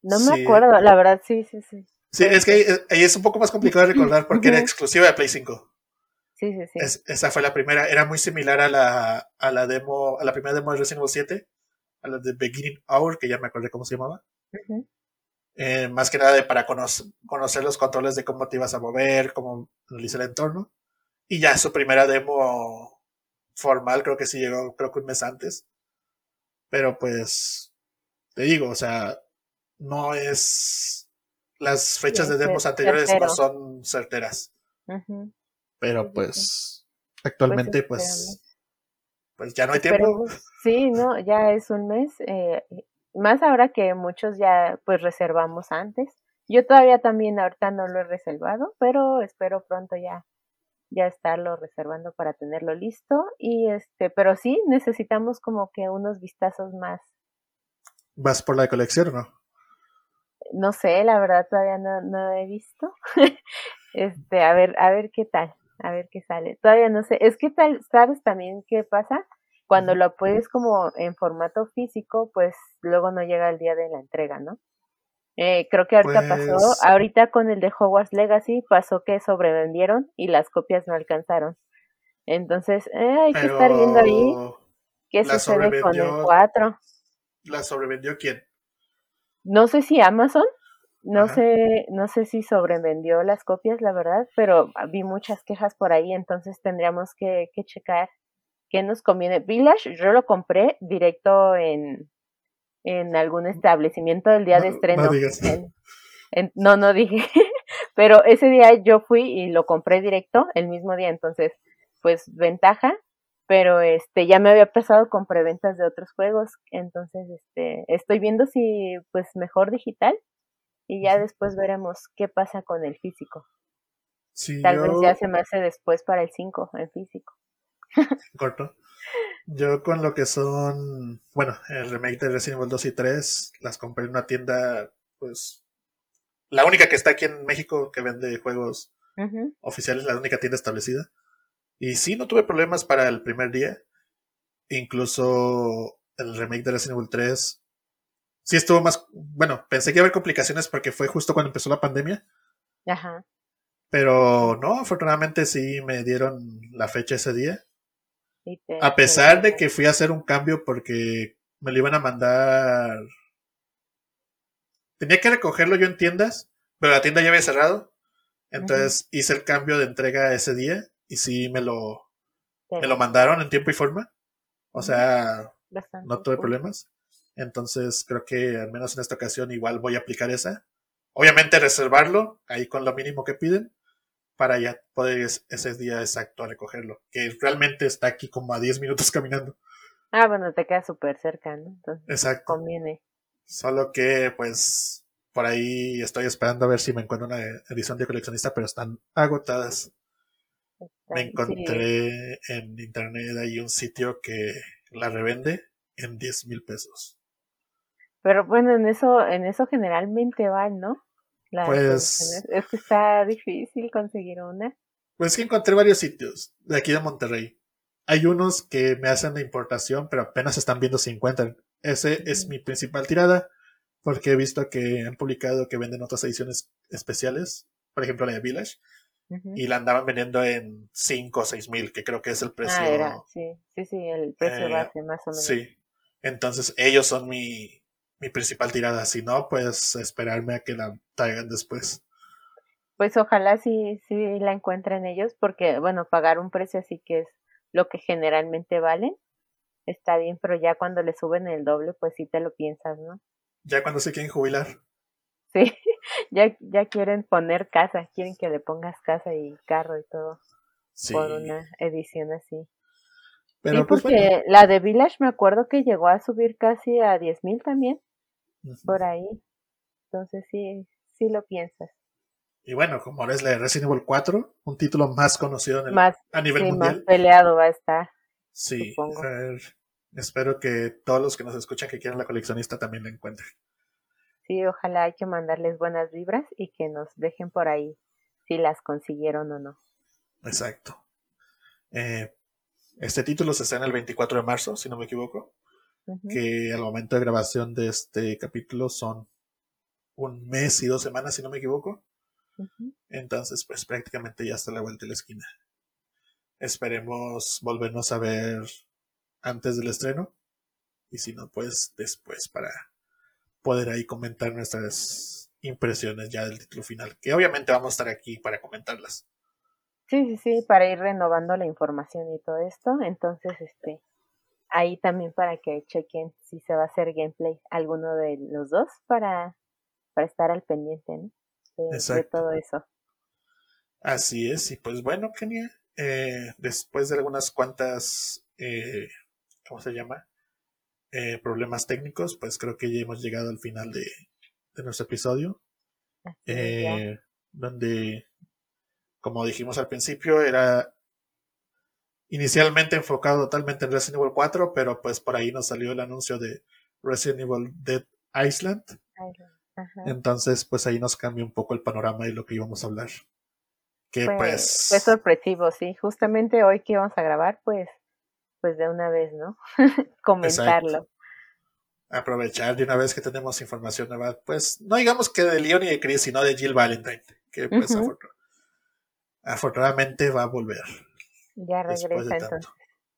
No me acuerdo, la verdad, sí, sí, sí. Sí, es que ahí, es un poco más complicado de recordar porque era exclusiva de Play 5. Sí, sí, sí. esa fue la primera, era muy similar a la, a la demo, a la primera demo de Resident Evil 7 a la de Beginning Hour, que ya me acordé cómo se llamaba. Eh, más que nada de para conocer, los controles de cómo te ibas a mover, cómo analizar el entorno. Y ya su primera demo formal creo que sí llegó, creo que un mes antes. Pero pues, te digo, o sea, no es... Las fechas de demos anteriores no son certeras. Pero pues, actualmente pues, pues, ya no hay tiempo. sí, no, ya es un mes. Eh, más ahora que muchos ya pues reservamos antes. Yo todavía también ahorita no lo he reservado, pero espero pronto ya ya estarlo reservando para tenerlo listo y este, pero sí necesitamos como que unos vistazos más. ¿Vas por la colección o no? No sé, la verdad todavía no, no he visto. este, a ver, a ver qué tal, a ver qué sale. Todavía no sé. Es que tal, sabes también qué pasa cuando lo puedes como en formato físico, pues luego no llega el día de la entrega, ¿no? Eh, creo que ahorita pasó, pues ahorita con el de Hogwarts Legacy pasó que sobrevendieron y las copias no alcanzaron. Entonces, eh, hay que estar viendo ahí qué sucede con el 4. ¿La sobrevendió quién? No sé si Amazon, no sé, no sé si sobrevendió las copias, la verdad, pero vi muchas quejas por ahí, entonces tendríamos que, que checar qué nos conviene. Village, yo lo compré directo en, en algún establecimiento del día de estreno. No, no, no dije. Pero ese día yo fui y lo compré directo el mismo día, entonces, pues ventaja. Pero este ya me había pasado con preventas de otros juegos, entonces este estoy viendo si pues mejor digital y ya después veremos qué pasa con el físico. Tal vez ya se me hace después para el 5 en físico. Corto. Yo con lo que son, bueno, el remake de Resident Evil 2 y 3, las compré en una tienda, pues, la única que está aquí en México que vende juegos oficiales, la única tienda establecida. Y sí, no tuve problemas para el primer día. Incluso el remake de Resident Evil 3, sí estuvo más, bueno, pensé que iba a haber complicaciones porque fue justo cuando empezó la pandemia. Ajá. Pero no, afortunadamente sí me dieron la fecha ese día a pesar de que fui a hacer un cambio porque me lo iban a mandar. Tenía que recogerlo yo en tiendas, pero la tienda ya había cerrado. Entonces hice el cambio de entrega ese día y sí me lo, me lo mandaron en tiempo y forma. O sea, no tuve problemas. Entonces creo que al menos en esta ocasión igual voy a aplicar esa. Obviamente reservarlo ahí con lo mínimo que piden para ya poder ese día exacto a recogerlo, que realmente está aquí como a 10 minutos caminando. Ah, bueno, te queda súper cerca, ¿no? Entonces, Exacto. Conviene. Solo que, pues, por ahí estoy esperando a ver si me encuentro una edición de coleccionista, pero están agotadas. me encontré en internet ahí un sitio que la revende en 10 mil pesos. Pero bueno, en eso, en eso generalmente van, ¿no? pues es que está difícil conseguir una. Pues que encontré varios sitios de aquí de Monterrey. Hay unos que me hacen de importación, pero apenas están viendo si encuentran. Ese es mi principal tirada, porque he visto que han publicado que venden otras ediciones especiales, por ejemplo la de Village, y la andaban vendiendo en 5 o 6 mil, que creo que es el precio. Ah, era, sí, sí, sí, el precio eh, base más o menos. Sí, entonces ellos son mi, mi principal tirada. Si no, pues esperarme a que la traigan después. Pues ojalá sí, sí la encuentren ellos, porque bueno, pagar un precio así que es lo que generalmente valen, está bien, pero ya cuando le suben el doble, pues sí te lo piensas, ¿no? Ya cuando se quieren jubilar. Sí, ya, ya quieren poner casa, quieren que le pongas casa y carro y todo por una edición así. Pero sí, pues, porque la de Village me acuerdo que llegó a subir casi a 10.000 también por ahí. Entonces sí, sí lo piensas. Y bueno, como ahora es la de Resident Evil 4, un título más conocido en el, a nivel mundial. Más peleado va a estar. Sí, espero que todos los que nos escuchan que quieran la coleccionista también la encuentren. Sí, ojalá hay que mandarles buenas vibras y que nos dejen por ahí si las consiguieron o no. Exacto. Eh, este título se estrena el 24 de marzo, si no me equivoco que al momento de grabación de este capítulo son un mes y dos semanas, si no me equivoco. Entonces, pues prácticamente ya está la vuelta de la esquina. Esperemos volvernos a ver antes del estreno. Y si no, pues después para poder ahí comentar nuestras impresiones ya del título final. Que obviamente vamos a estar aquí para comentarlas. Sí, sí, sí, para ir renovando la información y todo esto. Entonces, este, ahí también para que chequen si se va a hacer gameplay alguno de los dos para, para estar al pendiente ¿no? de, todo eso. Así es, y pues bueno, Kenia, eh, después de algunas cuantas, eh, ¿cómo se llama? Eh, problemas técnicos, pues creo que ya hemos llegado al final de, de nuestro episodio. Eh, donde como dijimos al principio, era inicialmente enfocado totalmente en Resident Evil 4, pero pues por ahí nos salió el anuncio de Resident Evil Dead Island. Entonces, pues ahí nos cambia un poco el panorama de lo que íbamos a hablar. Que pues. Fue sorpresivo, sí. Justamente hoy que íbamos a grabar, pues, pues de una vez, ¿no? Comentarlo. Aprovechar de una vez que tenemos información nueva, pues, no digamos que de Leon y de Chris, sino de Jill Valentine, que pues afortunadamente va a volver. Ya regresa entonces.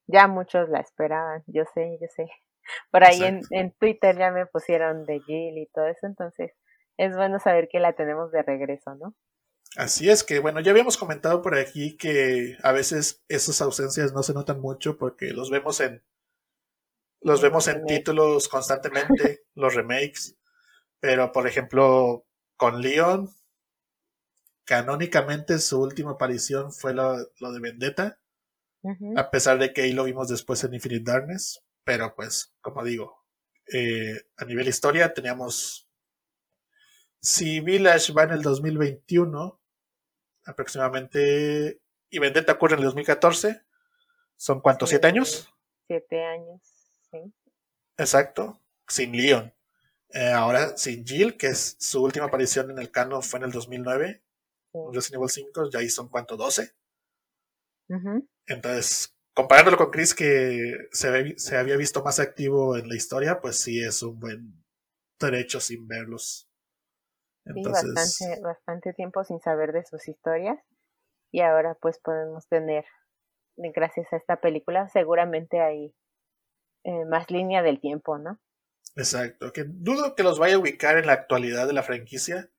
Ya muchos la esperaban, yo sé, yo sé. Por ahí en, en, Twitter ya me pusieron de Jill y todo eso, entonces es bueno saber que la tenemos de regreso, ¿no? Así es que, bueno, ya habíamos comentado por aquí que a veces esas ausencias no se notan mucho porque los vemos en los vemos en títulos constantemente, los remakes, pero por ejemplo, con Leon canónicamente su última aparición fue lo, de Vendetta, a pesar de que ahí lo vimos después en Infinite Darkness, pero pues, como digo, eh, a nivel historia teníamos, si Village va en el 2021, aproximadamente, y Vendetta ocurre en el 2014, ¿son cuántos? ¿Siete años? Siete años, sí. Exacto, sin Leon. Eh, ahora sin Jill, que es su última aparición en el canon fue en el 2009, Resident Evil 5 ya ahí son cuánto, 12. Entonces, comparándolo con Chris, que se, se, había visto más activo en la historia, pues sí es un buen derecho sin verlos. Entonces, bastante, bastante tiempo sin saber de sus historias. Y ahora pues podemos tener, gracias a esta película, seguramente hay eh, más línea del tiempo, ¿no? Exacto, que dudo que los vaya a ubicar en la actualidad de la franquicia,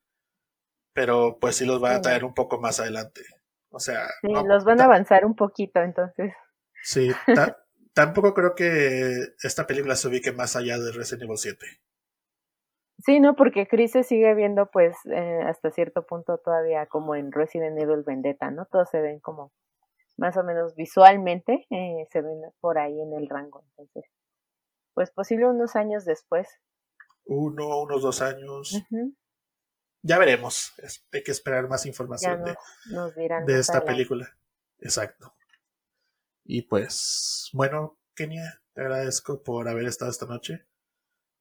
pero pues sí los va a traer un poco más adelante. O sea, sí, los van a avanzar un poquito, entonces. Sí, tampoco creo que esta película se ubique más allá de Resident Evil 7. Sí, no, porque Chris se sigue viendo, pues, eh, hasta cierto punto todavía como en Resident Evil Vendetta, ¿no? Todos se ven como más o menos visualmente, eh, se ven por ahí en el rango. Entonces, pues posible unos años después. Uno, unos dos años ya veremos. hay que esperar más información de, esta película. Exacto. Y pues, bueno, Kenia, te agradezco por haber estado esta noche.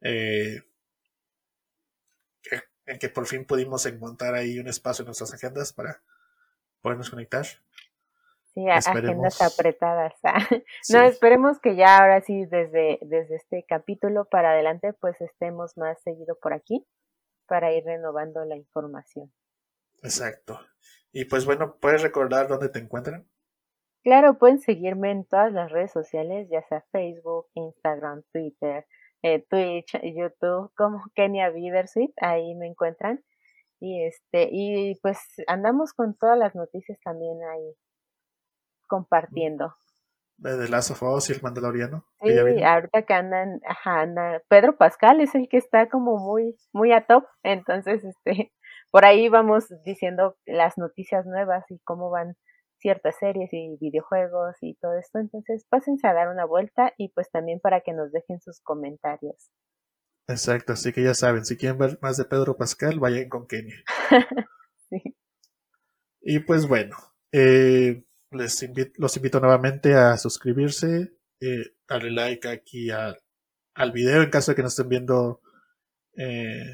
Eh, en que por fin pudimos encontrar ahí un espacio en nuestras agendas para podernos conectar. Sí, agendas apretadas. No, esperemos que ya ahora sí, desde, desde este capítulo para adelante, pues estemos más seguido por aquí para ir renovando la información. Exacto. Y pues bueno, ¿puedes recordar dónde te encuentran? Claro, pueden seguirme en todas las redes sociales, ya sea Facebook, Instagram, Twitter, eh, Twitch, YouTube, como Kenia Bidersuit, ahí me encuentran. Y este, y pues andamos con todas las noticias también ahí compartiendo de The Last of Us y el Mandaloriano. Sí, ahorita que andan, ajá, anda, Pedro Pascal es el que está como muy, muy a top, entonces, este, por ahí vamos diciendo las noticias nuevas y cómo van ciertas series y videojuegos y todo esto, entonces pásense a dar una vuelta y pues también para que nos dejen sus comentarios. Exacto, así que ya saben, si quieren ver más de Pedro Pascal, vayan con Kenia. sí. Y pues bueno, eh, les invito, los invito nuevamente a suscribirse, eh, darle like aquí al video en caso de que nos estén viendo eh,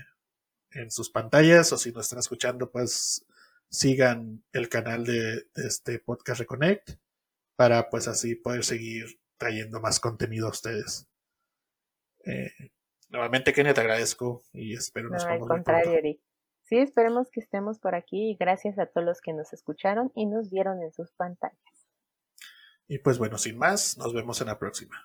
en sus pantallas o si nos están escuchando, pues sigan el canal de, este podcast Reconnect para pues así poder seguir trayendo más contenido a ustedes. Eh, nuevamente, Kenia, te agradezco y espero nos no, al contrario, Sí, esperemos que estemos por aquí y gracias a todos los que nos escucharon y nos vieron en sus pantallas. Y pues bueno, sin más, nos vemos en la próxima.